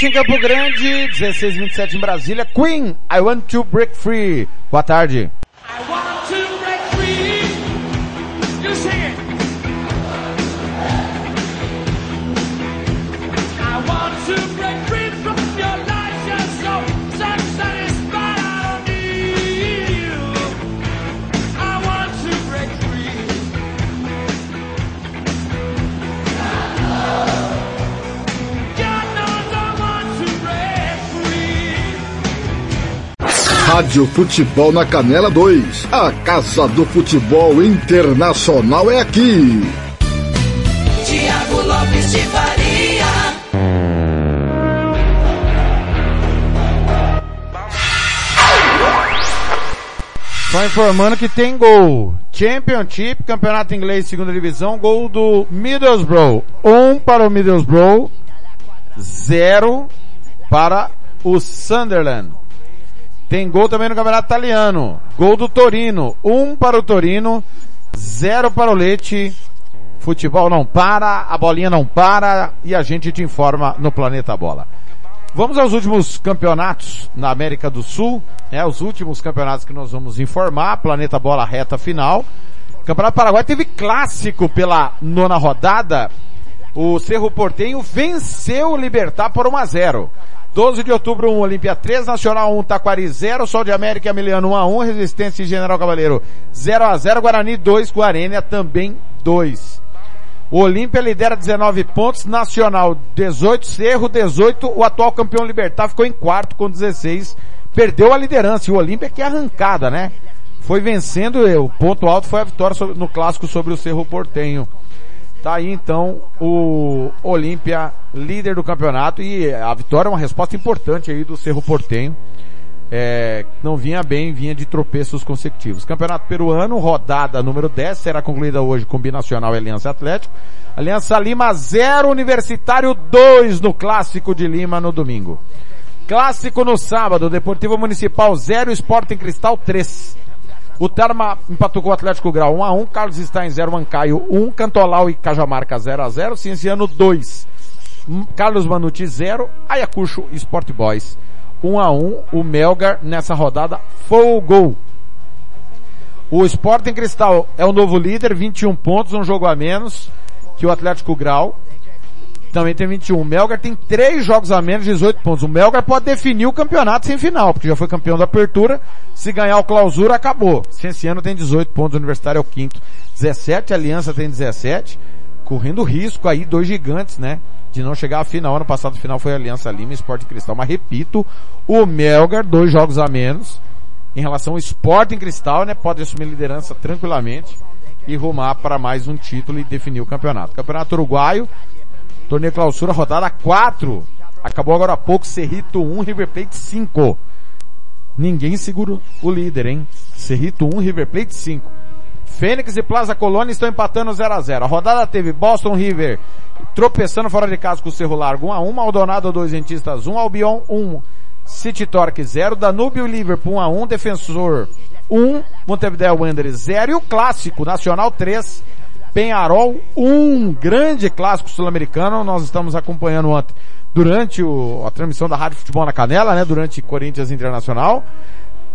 Em Campo Grande, 16 27 em Brasília. Queen, I want to break free. Boa tarde. Rádio Futebol na Canela 2. A Casa do Futebol Internacional é aqui. Tiago Lopes de Faria. Só informando que tem gol. Championship, Campeonato Inglês, segunda divisão, gol do Middlesbrough. Um para o Middlesbrough, zero para o Sunderland. Tem gol também no Campeonato Italiano. Gol do Torino. Um para o Torino, zero para o Leite. Futebol não para, a bolinha não para e a gente te informa no Planeta Bola. Vamos aos últimos campeonatos na América do Sul, né? Os últimos campeonatos que nós vamos informar, Planeta Bola reta final. Campeonato Paraguai teve clássico pela nona rodada. O Cerro Portenho venceu o Libertar por 1 a 0. 12 de outubro 1, Olímpia 3, Nacional 1, Taquari 0, Sol de América Emiliano 1 a 1, Resistência e General Cavaleiro 0 a 0, Guarani 2, Guarênia também 2. O Olímpia lidera 19 pontos, Nacional 18, Cerro 18, o atual campeão Libertar ficou em quarto com 16, perdeu a liderança e o Olímpia que é arrancada, né? Foi vencendo, o ponto alto foi a vitória no clássico sobre o Cerro Portenho. Tá aí então o Olímpia, líder do campeonato e a vitória é uma resposta importante aí do Cerro Portenho. É, não vinha bem, vinha de tropeços consecutivos. Campeonato Peruano, rodada número 10, será concluída hoje com Binacional e Aliança Atlético. Aliança Lima 0, Universitário 2 no Clássico de Lima no domingo. Clássico no sábado, Deportivo Municipal 0, Sporting Cristal 3. O Terma empatou com o Atlético Grau 1 a 1, Carlos Stein 0, Mancaio 1, Cantolau e Cajamarca 0 a 0, Cienciano 2, M- Carlos Manucci 0, Ayacucho Sport Boys 1 a 1, o Melgar nessa rodada folgou. O Sporting Cristal é o novo líder, 21 pontos, um jogo a menos que o Atlético Grau. Também tem 21. O Melgar tem 3 jogos a menos, 18 pontos. O Melgar pode definir o campeonato sem final, porque já foi campeão da apertura. Se ganhar o clausura, acabou. Cienciano tem 18 pontos, o Universitário é o quinto. 17, a Aliança tem 17. Correndo risco aí, dois gigantes, né? De não chegar à final. Ano passado a final foi a Aliança Lima e Sport Cristal. Mas repito, o Melgar, dois jogos a menos. Em relação ao Sporting Cristal, né? Pode assumir liderança tranquilamente e rumar para mais um título e definir o campeonato. Campeonato Uruguaio, torneio clausura, rodada 4. Acabou agora há pouco, Cerrito 1, River Plate 5. Ninguém segura o líder, hein? Cerrito 1, River Plate 5. Fênix e Plaza Colônia estão empatando 0 a 0 A rodada teve Boston River tropeçando fora de casa com o Cerro Largo 1 a 1 Maldonado 2, Rentistas 1, Albion 1, City Torque 0, Danúbio e Liverpool 1 a 1, Defensor 1, Montevideo Wanderers 0 e o clássico Nacional 3, Penharol 1, grande clássico sul-americano, nós estamos acompanhando ontem durante o- a transmissão da Rádio Futebol na Canela, né, durante Corinthians Internacional.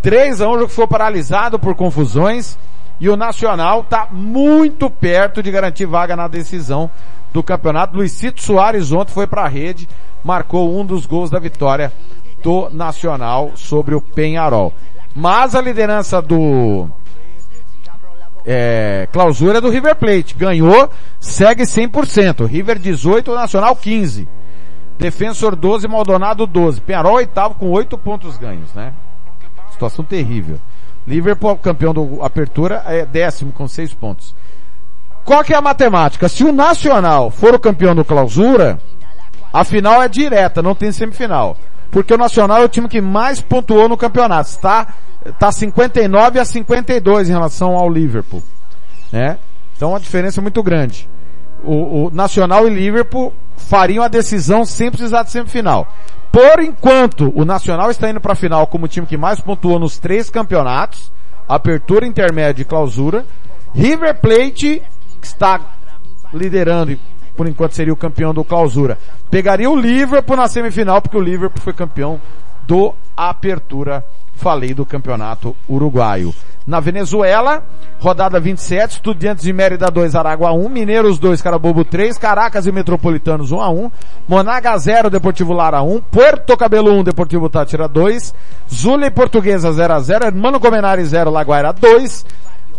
3 a 1, o jogo foi paralisado por confusões e o Nacional está muito perto de garantir vaga na decisão do campeonato. Luizito Soares ontem foi para a rede, marcou um dos gols da vitória do Nacional sobre o Penharol. Mas a liderança do é, clausura do River Plate. Ganhou, segue 100%. River 18, Nacional 15. Defensor 12, Maldonado 12. Penharol oitavo com 8 pontos ganhos, né? Situação terrível. Liverpool, campeão do Apertura, é décimo com 6 pontos. Qual que é a matemática? Se o Nacional for o campeão do Clausura, a final é direta, não tem semifinal. Porque o Nacional é o time que mais pontuou no campeonato. Está, tá 59 a 52 em relação ao Liverpool. Né? Então a diferença é muito grande. O, o Nacional e Liverpool fariam a decisão sem precisar de semifinal. Por enquanto, o Nacional está indo para a final como o time que mais pontuou nos três campeonatos, apertura, intermédia e clausura. River Plate, que está liderando e por enquanto seria o campeão do clausura, pegaria o Liverpool na semifinal, porque o Liverpool foi campeão do apertura, falei do campeonato uruguaio. Na Venezuela, rodada 27, Estudiantes de Mérida 2, Aragua 1, Mineiros 2, Carabobo 3, Caracas e Metropolitanos 1 a 1, Monaga 0, Deportivo Lara 1, Puerto Cabelo 1, Deportivo Tátira 2, Zula e Portuguesa 0 a 0, Hermano Comenari 0, Laguaira 2,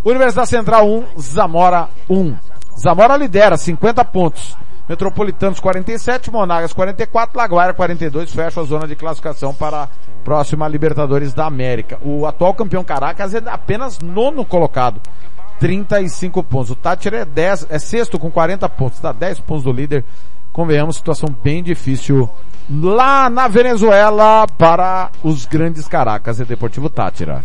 Universidade Central 1, Zamora 1. Zamora lidera, 50 pontos. Metropolitanos 47, Monagas 44, Laguaira 42, fecha a zona de classificação para a próxima Libertadores da América. O atual campeão Caracas é apenas nono colocado. 35 pontos. O Tátira é 10, é sexto com 40 pontos, está 10 pontos do líder. Convenhamos, situação bem difícil lá na Venezuela para os grandes Caracas e Deportivo Tátira.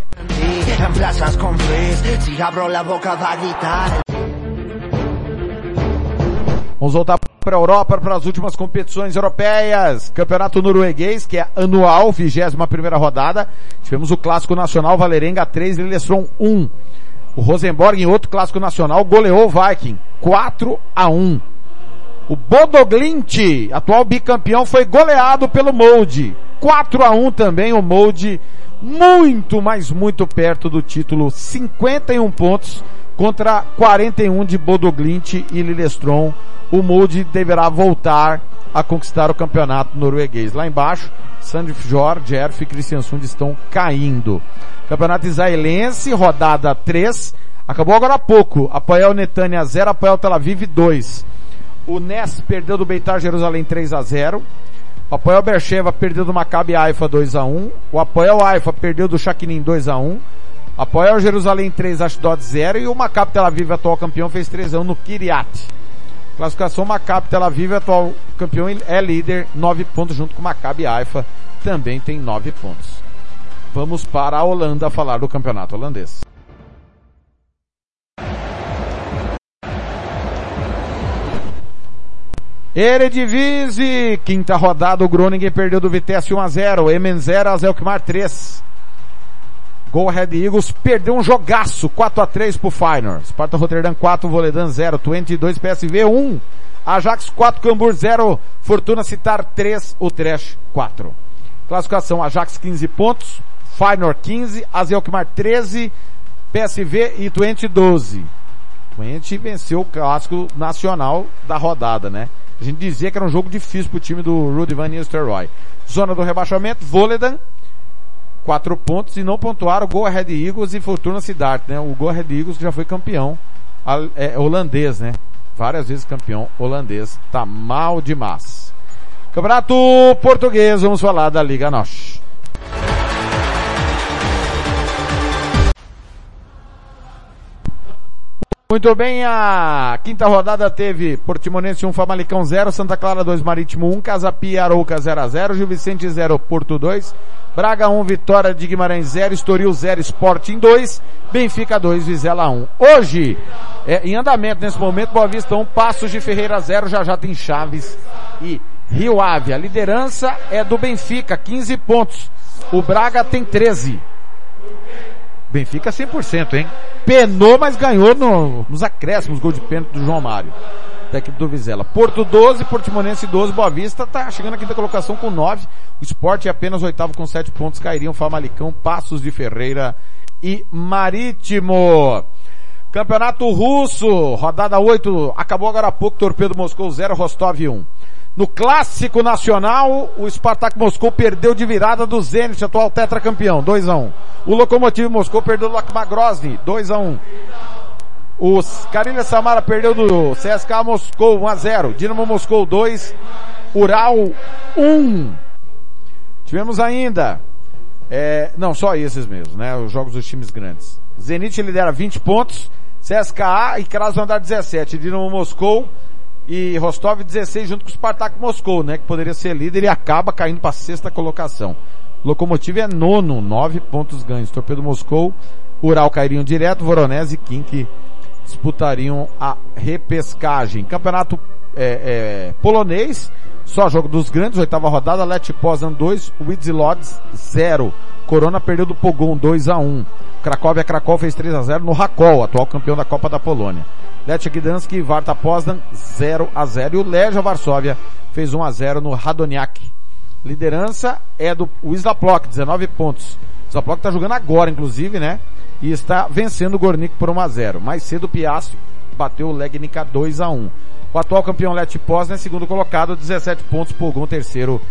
Vamos voltar para a Europa, para as últimas competições europeias. Campeonato norueguês, que é anual, 21 primeira rodada. Tivemos o Clássico Nacional Valerenga 3, Lillestrøm 1. O Rosenborg, em outro Clássico Nacional, goleou o Viking 4 a 1. O Bodoglint, atual bicampeão, foi goleado pelo Molde. 4 a 1 também, o Molde muito, mas muito perto do título. 51 pontos contra 41 de Bodoglint e Lillestrøm. O Molde deverá voltar a conquistar o campeonato norueguês. Lá embaixo, Sandefjord, Jerf e Kristiansund estão caindo. Campeonato israelense, rodada 3. Acabou agora há pouco. Apoel Netânia 0, Apoel Tel Aviv 2. O Nes perdeu do Beitar Jerusalém 3 a 0. O Apoel Bercheva perdeu do Maccabi Haifa 2 a 1. O Apoel Haifa perdeu do Shaquinin 2 a 1. Apoel Jerusalém 3, Ashdod 0 e o Maccabi Tel Aviv, atual campeão, fez 3 a 1 no Kiryat. Classificação Maccabi Tel Aviv, atual campeão, é líder, 9 pontos junto com o Maccabi Haifa, também tem 9 pontos. Vamos para a Holanda falar do campeonato holandês. Eredivisie, quinta rodada, o Groningen perdeu do Vitesse 1 a 0, Emen 0, Azelkmar 3. Gol Red Eagles perdeu um jogaço, 4 a 3 pro Feyenoord. Sparta Rotterdam 4, Voledan 0, 22 PSV 1. Ajax 4, Cambur 0, Fortuna Citar 3, o Trash 4. Classificação Ajax 15 pontos, Feyenoord 15, Azelkmar 13, PSV e Twente 12. Twente venceu o clássico nacional da rodada, né? A gente dizia que era um jogo difícil pro time do Rudy Van Nistelrooy. Zona do rebaixamento, Voledan, quatro pontos e não pontuaram o Go Ahead Eagles e Fortuna Siddharth, né? O Go Ahead Eagles que já foi campeão é, holandês, né? Várias vezes campeão holandês. Tá mal demais. Campeonato Português, vamos falar da Liga Norte. Muito bem, a quinta rodada teve Portimonense 1, Famalicão 0, Santa Clara 2, Marítimo 1, Casa Pia Arouca 0 a 0, Gil Vicente 0, Porto 2, Braga 1, Vitória de Guimarães 0, Estoril 0, Sporting 2, Benfica 2, Vizela 1. Hoje, é, em andamento nesse momento, Boa Vista 1, Passos de Ferreira 0, já já tem Chaves e Rio Ave. A liderança é do Benfica, 15 pontos. O Braga tem 13. Benfica 100%, hein? Penou, mas ganhou no, nos acréscimos, gol de pênalti do João Mário, da equipe do Vizela. Porto 12, Portimonense 12, Boa Vista tá chegando aqui da colocação com 9. O Sport é apenas oitavo com 7 pontos, cairiam Famalicão, Passos de Ferreira e Marítimo. Campeonato Russo, rodada 8, acabou agora há pouco, Torpedo Moscou 0, Rostov 1. No clássico nacional, o Spartak Moscou perdeu de virada do Zenit, atual tetracampeão, 2 a 1. O Lokomotiv Moscou perdeu do Lokhma Grozny, 2 a 1. O Karilha Samara perdeu do CSKA Moscou 1 a 0. Dinamo Moscou 2, Ural 1. Tivemos ainda, é, não, só esses mesmos, né? Os jogos dos times grandes. Zenit lidera 20 pontos, CSKA e Krasnodar 17. Dinamo Moscou e Rostov 16 junto com o Spartak Moscou, né? Que poderia ser líder e acaba caindo para sexta colocação. Locomotive é nono, nove pontos ganhos. Torpedo Moscou, Ural cairiam direto, Voronezh e Kink disputariam a repescagem. Campeonato é, é, polonês, só jogo dos grandes, oitava rodada, Let Poznan 2, Widzilodz 0. Corona perdeu do Pogon 2 a 1. Cracóvia Cracóvia fez 3 a 0 no Rakol, atual campeão da Copa da Polônia. Lech Gdansk e Varta Poznan 0 a 0 e o Legia Varsóvia fez 1 a 0 no Radoniak. Liderança é do Islaplok, 19 pontos. O Islaplok está jogando agora, inclusive, né? E está vencendo o Gornik por 1 a 0. Mais cedo o Piastro bateu o Legnica 2 a 1. O atual campeão Lech Poznan é segundo colocado, 17 pontos, Pogon terceiro,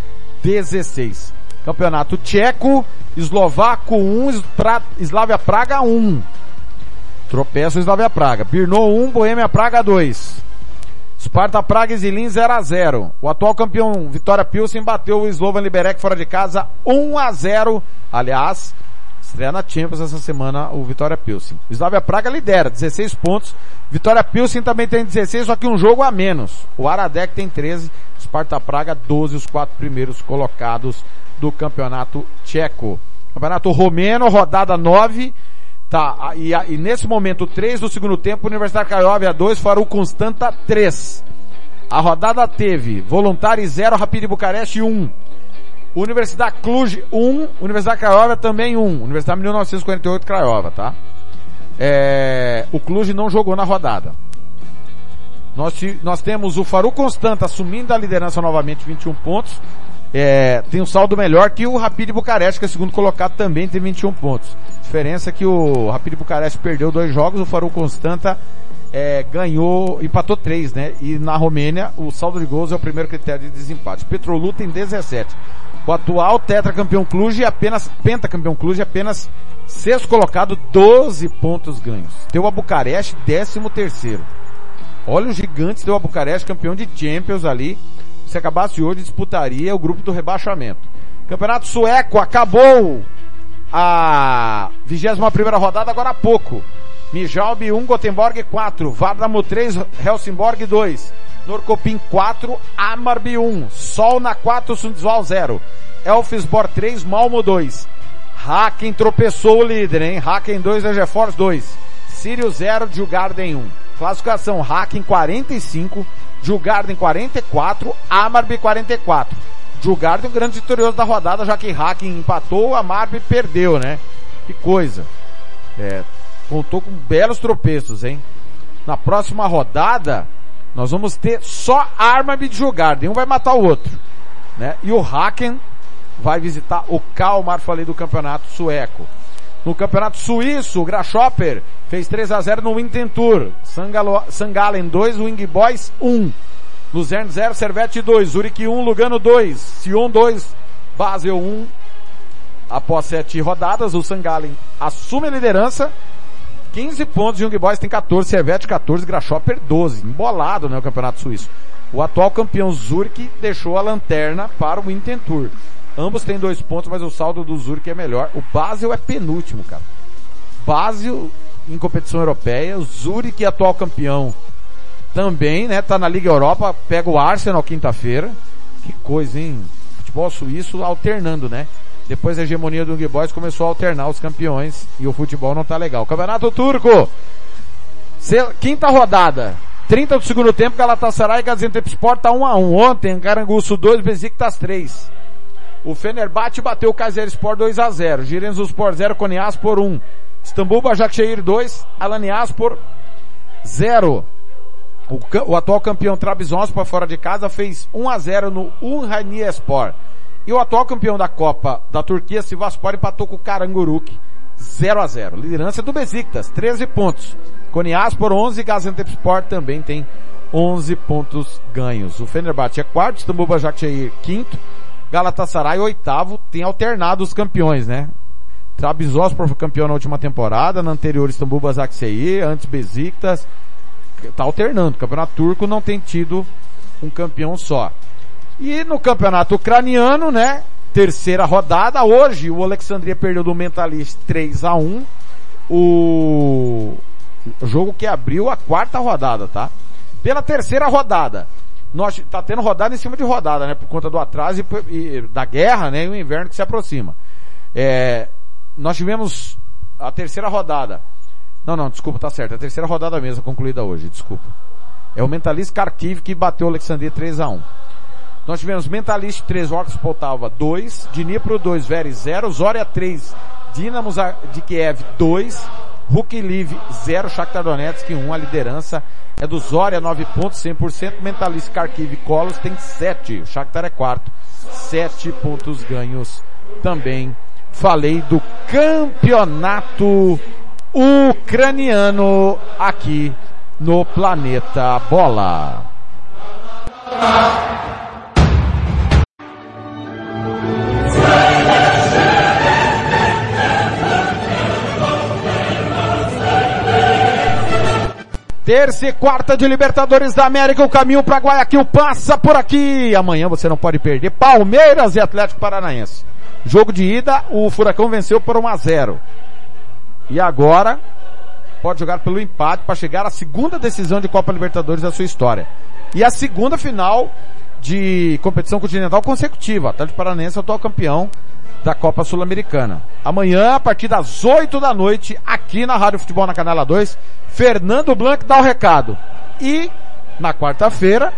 16. Campeonato Tcheco, Eslovaco 1, pra, Slavia Praga 1. Tropeço Slavia Praga. Birno 1, Boêmia Praga 2. Sparta Praga e Zilin 0 a 0. O atual campeão Vitória Pilsen bateu o Slovan Liberec fora de casa 1 a 0. Aliás, estreia na Champions essa semana o Vitória Pilsen. O Slavia Praga lidera, 16 pontos. Vitória Pilsen também tem 16, só que um jogo a menos. O Aradec tem 13, Sparta Praga 12, os quatro primeiros colocados do campeonato tcheco. Campeonato romeno, rodada 9. Tá, e, e nesse momento 3 do segundo tempo, Universidade Craiova 2, Farul Constanta 3. A rodada teve Voluntari 0, Rapid Bucareste 1. Universidade Cluj 1, Universidade Craiova também 1. Universidade 1948 Craiova, tá? É, o Cluj não jogou na rodada. Nós, nós temos o Faru Constanta assumindo a liderança novamente, 21 pontos. É, tem um saldo melhor que o Rapid Bucareste, que é segundo colocado, também tem 21 pontos. Diferença é que o Rapid Bucareste perdeu dois jogos, o Faru Constanta é, ganhou, empatou três, né? E na Romênia, o saldo de gols é o primeiro critério de desempate. Petrolu tem 17. O atual tetracampeão Cluj é apenas, pentacampeão Cluj é apenas sexto colocado, 12 pontos ganhos. Tem o Bucareste, 13 terceiro. Olha o gigante do Bucareste, campeão de Champions ali. Se acabasse hoje, disputaria o grupo do rebaixamento. Campeonato sueco acabou a 21 primeira rodada agora há pouco. Mijalbi 1, Gothenburg 4, Vardamo 3, Helsingborg 2, Norcopim 4, Amarby 1, Sol na 4, Sundsvall 0, Elfsborg 3, Malmo 2, Haken tropeçou o líder, hein? Haken 2, Egefors 2, Sírio 0, Djurgarden 1. Classificação, Haken 45, Djurgarden 44, Amarby 44. Djurgarden, o grande vitorioso da rodada, já que Haken empatou, Amarby perdeu, né? Que coisa. É, contou com belos tropeços, hein? Na próxima rodada, nós vamos ter só Armab de Djurgarden. Um vai matar o outro, né? E o Haken vai visitar o Kalmar, falei do campeonato sueco. No campeonato suíço, o Grasshopper fez 3 a 0 no Wintentur. Sangalen 2, Wing Boys 1. Luzern 0, Servette 2, Zurich 1, Lugano 2, Sion 2, Basel 1. Após sete rodadas, o Sangalen assume a liderança 15 pontos, Young Boys tem 14, Servette 14, Grasshopper 12. Embolado, né, o campeonato suíço. O atual campeão Zurich deixou a lanterna para o Wintentur. Ambos têm dois pontos, mas o saldo do Zurich é melhor. O Basel é penúltimo, cara. Basel em competição europeia, o Zurich atual campeão também, né, tá na Liga Europa, pega o Arsenal quinta-feira. Que coisa, hein? Futebol suíço alternando, né? Depois da hegemonia do Young Boys começou a alternar os campeões e o futebol não tá legal. Campeonato Turco. Quinta rodada. 30 do segundo tempo, Galatasaray e Gaziantepspor tá 1 a 1 Ontem, Caranguço 2, Besiktas 3. O Fenerbahçe bateu o Kayserispor 2 a 0 Giresunspor 0, Konyaspor 1. Istambul Başakşehir 2, Alanyaspor 0. O, o atual campeão Trabzonspor fora de casa fez 1 a 0 no Unhaniespor. E o atual campeão da Copa da Turquia, Sivaspor, empatou com o Karanguruk 0 a 0 Liderança do Besiktas, 13 pontos. Konyaspor 11, Gaziantepspor também tem 11 pontos ganhos. O Fenerbahçe é quarto, Istambul Başakşehir quinto, Galatasaray oitavo, tem alternado os campeões, né? Trabzonspor foi campeão na última temporada, na anterior Istambul Başakşehir, antes Besiktas, tá alternando. O campeonato turco não tem tido um campeão só. E no campeonato ucraniano, né? Terceira rodada. Hoje o Alexandria perdeu do Mentalist 3 a 1 O jogo que abriu a quarta rodada, tá? Pela terceira rodada. Nós tá tendo rodada em cima de rodada, né? Por conta do atraso e, e da guerra, né? E o inverno que se aproxima. É, nós tivemos a terceira rodada. Não, não, desculpa, tá certo. A terceira rodada mesmo concluída hoje, desculpa. É o Mentalist Kharkiv que bateu o Alexandria 3 a 1 Nós tivemos Mentalist 3, Orcus Poltava 2, Dnipro 2, Veres 0, Zória 3, Dinamo de Kiev 2, Hulk Live 0, Shakhtar Donetsk 1, a liderança é do Zória 9 pontos, 100%, Mentalist Kharkiv Kolos tem 7, o Shakhtar é quarto, 7 pontos ganhos também. Falei do campeonato ucraniano aqui no Planeta Bola. Terça e quarta de Libertadores da América, o caminho para Guayaquil passa por aqui. Amanhã você não pode perder Palmeiras e Atlético Paranaense. Jogo de ida, o Furacão venceu por 1 a 0. E agora pode jogar pelo empate para chegar à segunda decisão de Copa Libertadores da sua história. E a segunda final de competição continental consecutiva. Atlético Paranaense atual campeão da Copa Sul-Americana. Amanhã, a partir das 8 da noite, aqui na Rádio Futebol na Canela 2, Fernando Blanc dá o recado. E, na quarta-feira,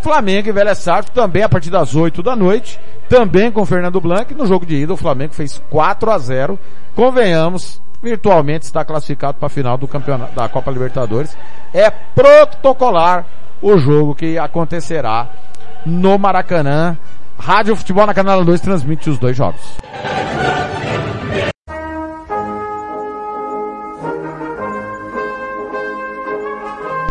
Flamengo e Velha Sarto também a partir das 8 da noite, também com Fernando Blanc. No jogo de ida, o Flamengo fez 4 a 0 Convenhamos, virtualmente está classificado para a final do campeonato da Copa Libertadores. É protocolar o jogo que acontecerá no Maracanã. Rádio Futebol na Canela 2 transmite os dois jogos.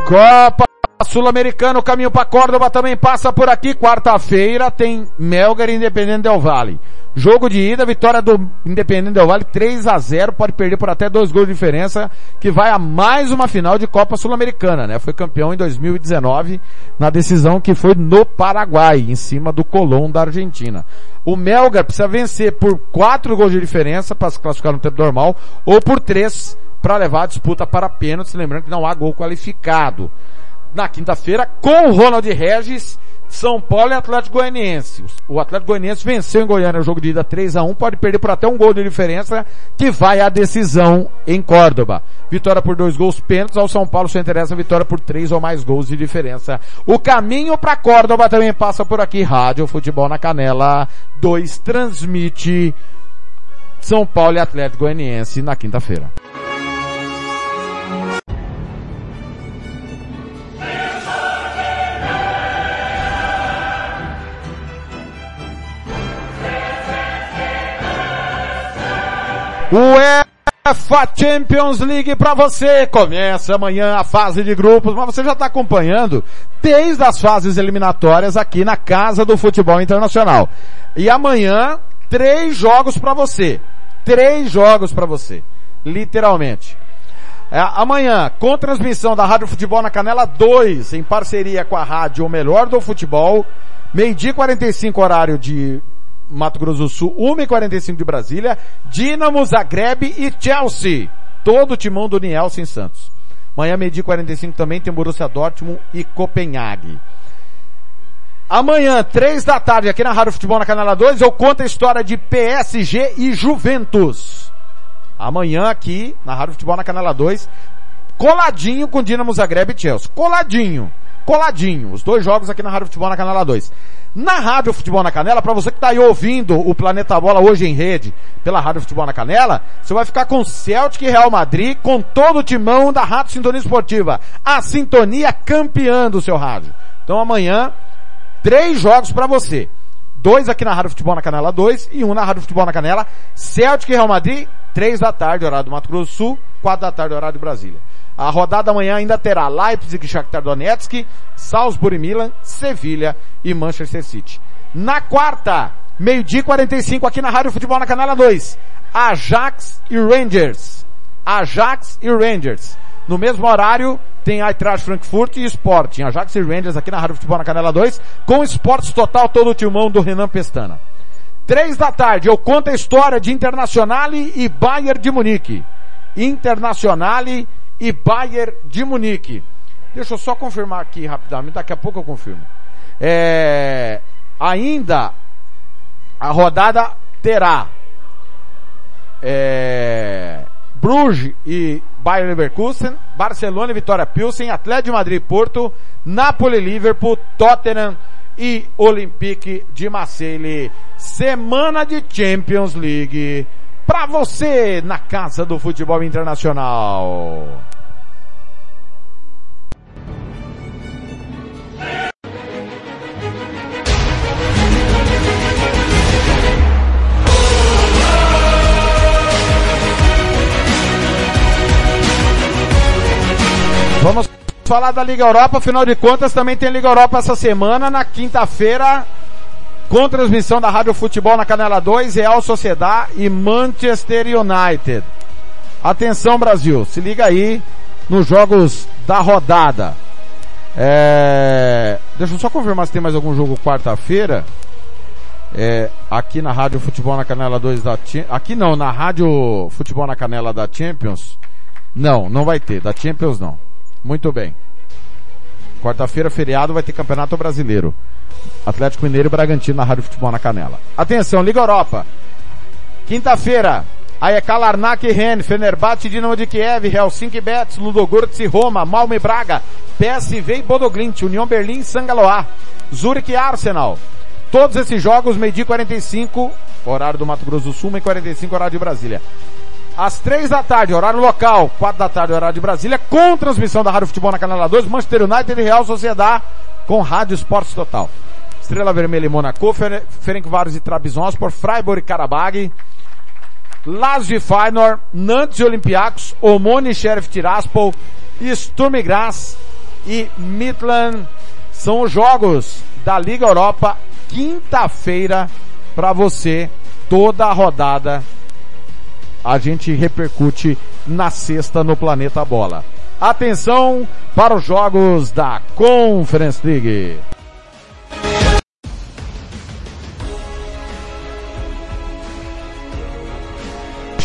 Copa Sul-Americana, o caminho para Córdoba também passa por aqui. Quarta-feira tem Melgar e Independente Del Vale. Jogo de ida, vitória do Independente Del Vale 3 a 0 pode perder por até dois gols de diferença, que vai a mais uma final de Copa Sul-Americana, né? Foi campeão em 2019 na decisão que foi no Paraguai, em cima do Colón da Argentina. O Melgar precisa vencer por quatro gols de diferença para se classificar no tempo normal, ou por três para levar a disputa para pênaltis, lembrando que não há gol qualificado. Na quinta-feira, com o Ronald Regis, São Paulo e Atlético Goianiense. O Atlético Goianiense venceu em Goiânia o jogo de ida 3 a 1 pode perder por até um gol de diferença, que vai à decisão em Córdoba. Vitória por dois gols pênaltis, ao São Paulo só interessa vitória por três ou mais gols de diferença. O caminho para Córdoba também passa por aqui. Rádio Futebol na Canela 2 transmite São Paulo e Atlético Goianiense na quinta-feira. UEFA Champions League para você. Começa amanhã a fase de grupos, mas você já está acompanhando desde as fases eliminatórias aqui na Casa do Futebol Internacional. E amanhã, três jogos para você. Três jogos para você. Literalmente. É, amanhã, com transmissão da Rádio Futebol na Canela 2, em parceria com a Rádio O Melhor do Futebol, meio-dia 45 horário de Mato Grosso do Sul, 1h45 de Brasília, Dinamo, Zagreb e Chelsea. Todo o timão do Nielsen Santos. Amanhã, meio-dia 45 também tem Borussia Dortmund e Copenhague. Amanhã, três da tarde, aqui na Rádio Futebol na Canela 2, eu conto a história de PSG e Juventus. Amanhã aqui, na Rádio Futebol na Canela 2, coladinho com Dinamo Zagreb e Chelsea. Coladinho. Coladinho. Os dois jogos aqui na Rádio Futebol na Canela 2. Na Rádio Futebol na Canela, para você que está aí ouvindo o Planeta Bola hoje em rede, pela Rádio Futebol na Canela, você vai ficar com Celtic e Real Madrid, com todo o timão da Rádio Sintonia Esportiva. A sintonia campeã do seu rádio. Então amanhã, três jogos para você. Dois aqui na Rádio Futebol na Canela 2 e um na Rádio Futebol na Canela. Celtic e Real Madrid, três da tarde, horário do Mato Grosso do Sul, quatro da tarde, horário de Brasília. A rodada amanhã ainda terá Leipzig Shakhtar Donetsk, Salzburg e Milan, Sevilha e Manchester City. Na quarta, meio-dia 45 aqui na Rádio Futebol na Canela 2, Ajax e Rangers. Ajax e Rangers. No mesmo horário, tem Eintracht Frankfurt e Sporting. Ajax e Rangers aqui na Rádio Futebol na Canela 2, com Esportes Total, todo o timão do Renan Pestana. Três da tarde, eu conto a história de Internazionale e Bayern de Munique. Internazionale e Bayern de Munique. Deixa eu só confirmar aqui rapidamente, daqui a pouco eu confirmo. É, ainda a rodada terá é, Bruges e Bayern Leverkusen, Barcelona e Vitória Pilsen, Atlético de Madrid e Porto, Napoli e Liverpool, Tottenham e Olympique de Marseille. Semana de Champions League para você na casa do futebol internacional. Vamos falar da Liga Europa, afinal de contas também tem Liga Europa essa semana, na quinta-feira, com transmissão da Rádio Futebol na Canela 2, Real Sociedade e Manchester United. Atenção Brasil, se liga aí nos jogos da rodada. É... Deixa eu só confirmar se tem mais algum jogo quarta-feira. É, aqui na Rádio Futebol na Canela 2 da Aqui não, na Rádio Futebol na Canela da Champions. Não, não vai ter. Da Champions não. Muito bem. Quarta-feira, feriado, vai ter Campeonato Brasileiro. Atlético Mineiro e Bragantino na Rádio Futebol na Canela. Atenção, Liga Europa. Quinta-feira, AEK Larnac e Rennes, Fenerbahçe, Dinamo de Kiev, Helsinki Betis, Ludogorets e Roma, Malmo e Braga, PSV e Bodoglint, União Berlim e Sangaloa, Zurich e Arsenal. Todos esses jogos, meio-dia e 45, horário do Mato Grosso do Sul, meio 45, horário de Brasília. Às três da tarde, horário local, quatro da tarde, horário de Brasília, com transmissão da Rádio Futebol na Canela 2, Manchester United e Real Sociedade, com Rádio Esportes Total. Estrela Vermelha e Monaco, Fer Ferencváros e Trabzonspor, Freiburg e Karabag, Lazio e Feyenoord, Nantes e Olympiacos, Omoni e Sheriff Tiraspol, Sturm e Graz e Midland. São os jogos da Liga Europa, quinta-feira, para você, toda a rodada. A gente repercute na sexta no Planeta Bola. Atenção para os jogos da Conference League.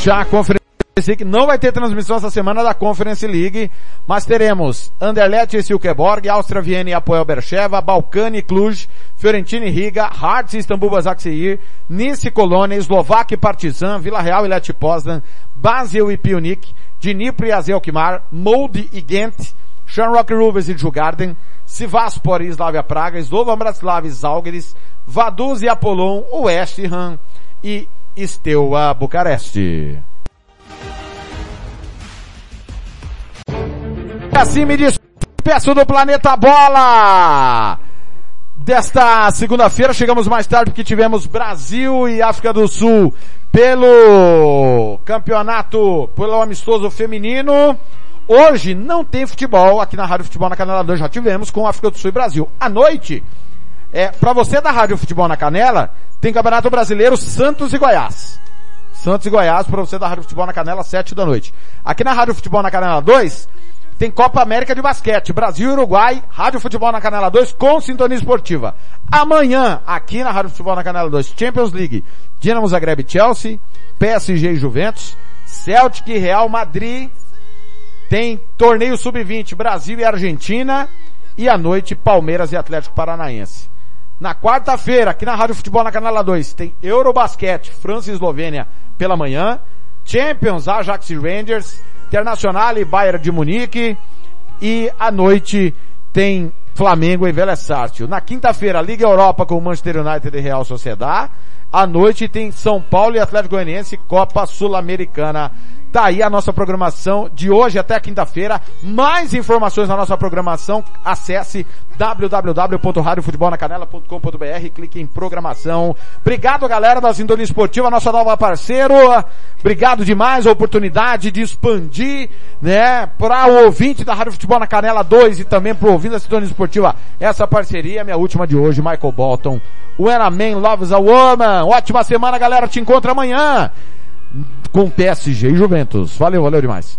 Já a Conference League não vai ter transmissão essa semana da Conference League, mas teremos Anderlecht e Silkeborg, Áustria Viena e Apoel Bercheva, Balcani Cluj, Fiorentina e Riga, Hearts e Istambul Basaksehir, Nice Colônia, Eslováquia e Partizan, Vila Real e Leti Poznan, Basel e Pionik, Dnipro e Azelkmar, Molde e Ghent, Shamrock Rovers e Jugarden, Sivaspor e Slavia Praga, Slovan Bratislava e Zalgiris, Vaduz e Apollon, West Ham e Steaua Bucareste. E assim me despeço do Planeta Bola! Desta segunda-feira, chegamos mais tarde porque tivemos Brasil e África do Sul pelo campeonato, pelo amistoso feminino. Hoje não tem futebol aqui na Rádio Futebol na Canela 2, já tivemos com África do Sul e Brasil. À noite, é, para você da Rádio Futebol na Canela, tem Campeonato Brasileiro Santos e Goiás. Santos e Goiás para você da Rádio Futebol na Canela, 7 da noite. Aqui na Rádio Futebol na Canela 2, tem Copa América de Basquete, Brasil e Uruguai, Rádio Futebol na Canela 2 com sintonia esportiva. Amanhã, aqui na Rádio Futebol na Canela 2, Champions League, Dinamo Zagreb Chelsea, PSG e Juventus, Celtic e Real Madrid, tem torneio sub-20 Brasil e Argentina, e à noite Palmeiras e Atlético Paranaense. Na quarta-feira, aqui na Rádio Futebol na Canela 2, tem Eurobasquete, França e Eslovênia pela manhã, Champions, Ajax e Rangers, Internacional e Bayern de Munique, e à noite tem Flamengo e Vélez Sarsfield. Na quinta-feira, Liga Europa com Manchester United e Real Sociedad. À noite tem São Paulo e Atlético Goianiense, Copa Sul-Americana. Tá aí a nossa programação de hoje até quinta-feira. Mais informações na nossa programação, acesse www.radiofutebolnacanela.com.br, clique em programação. Obrigado galera da Sintonia Esportiva, nossa nova parceiro. Obrigado demais a oportunidade de expandir, né, para o ouvinte da Rádio Futebol na Canela 2 e também pro ouvinte da Sintonia Esportiva, essa parceria, minha última de hoje, Michael Bolton. When a Man Loves a Woman. Ótima semana, galera. Te encontro amanhã com PSG e Juventus. Valeu, valeu demais.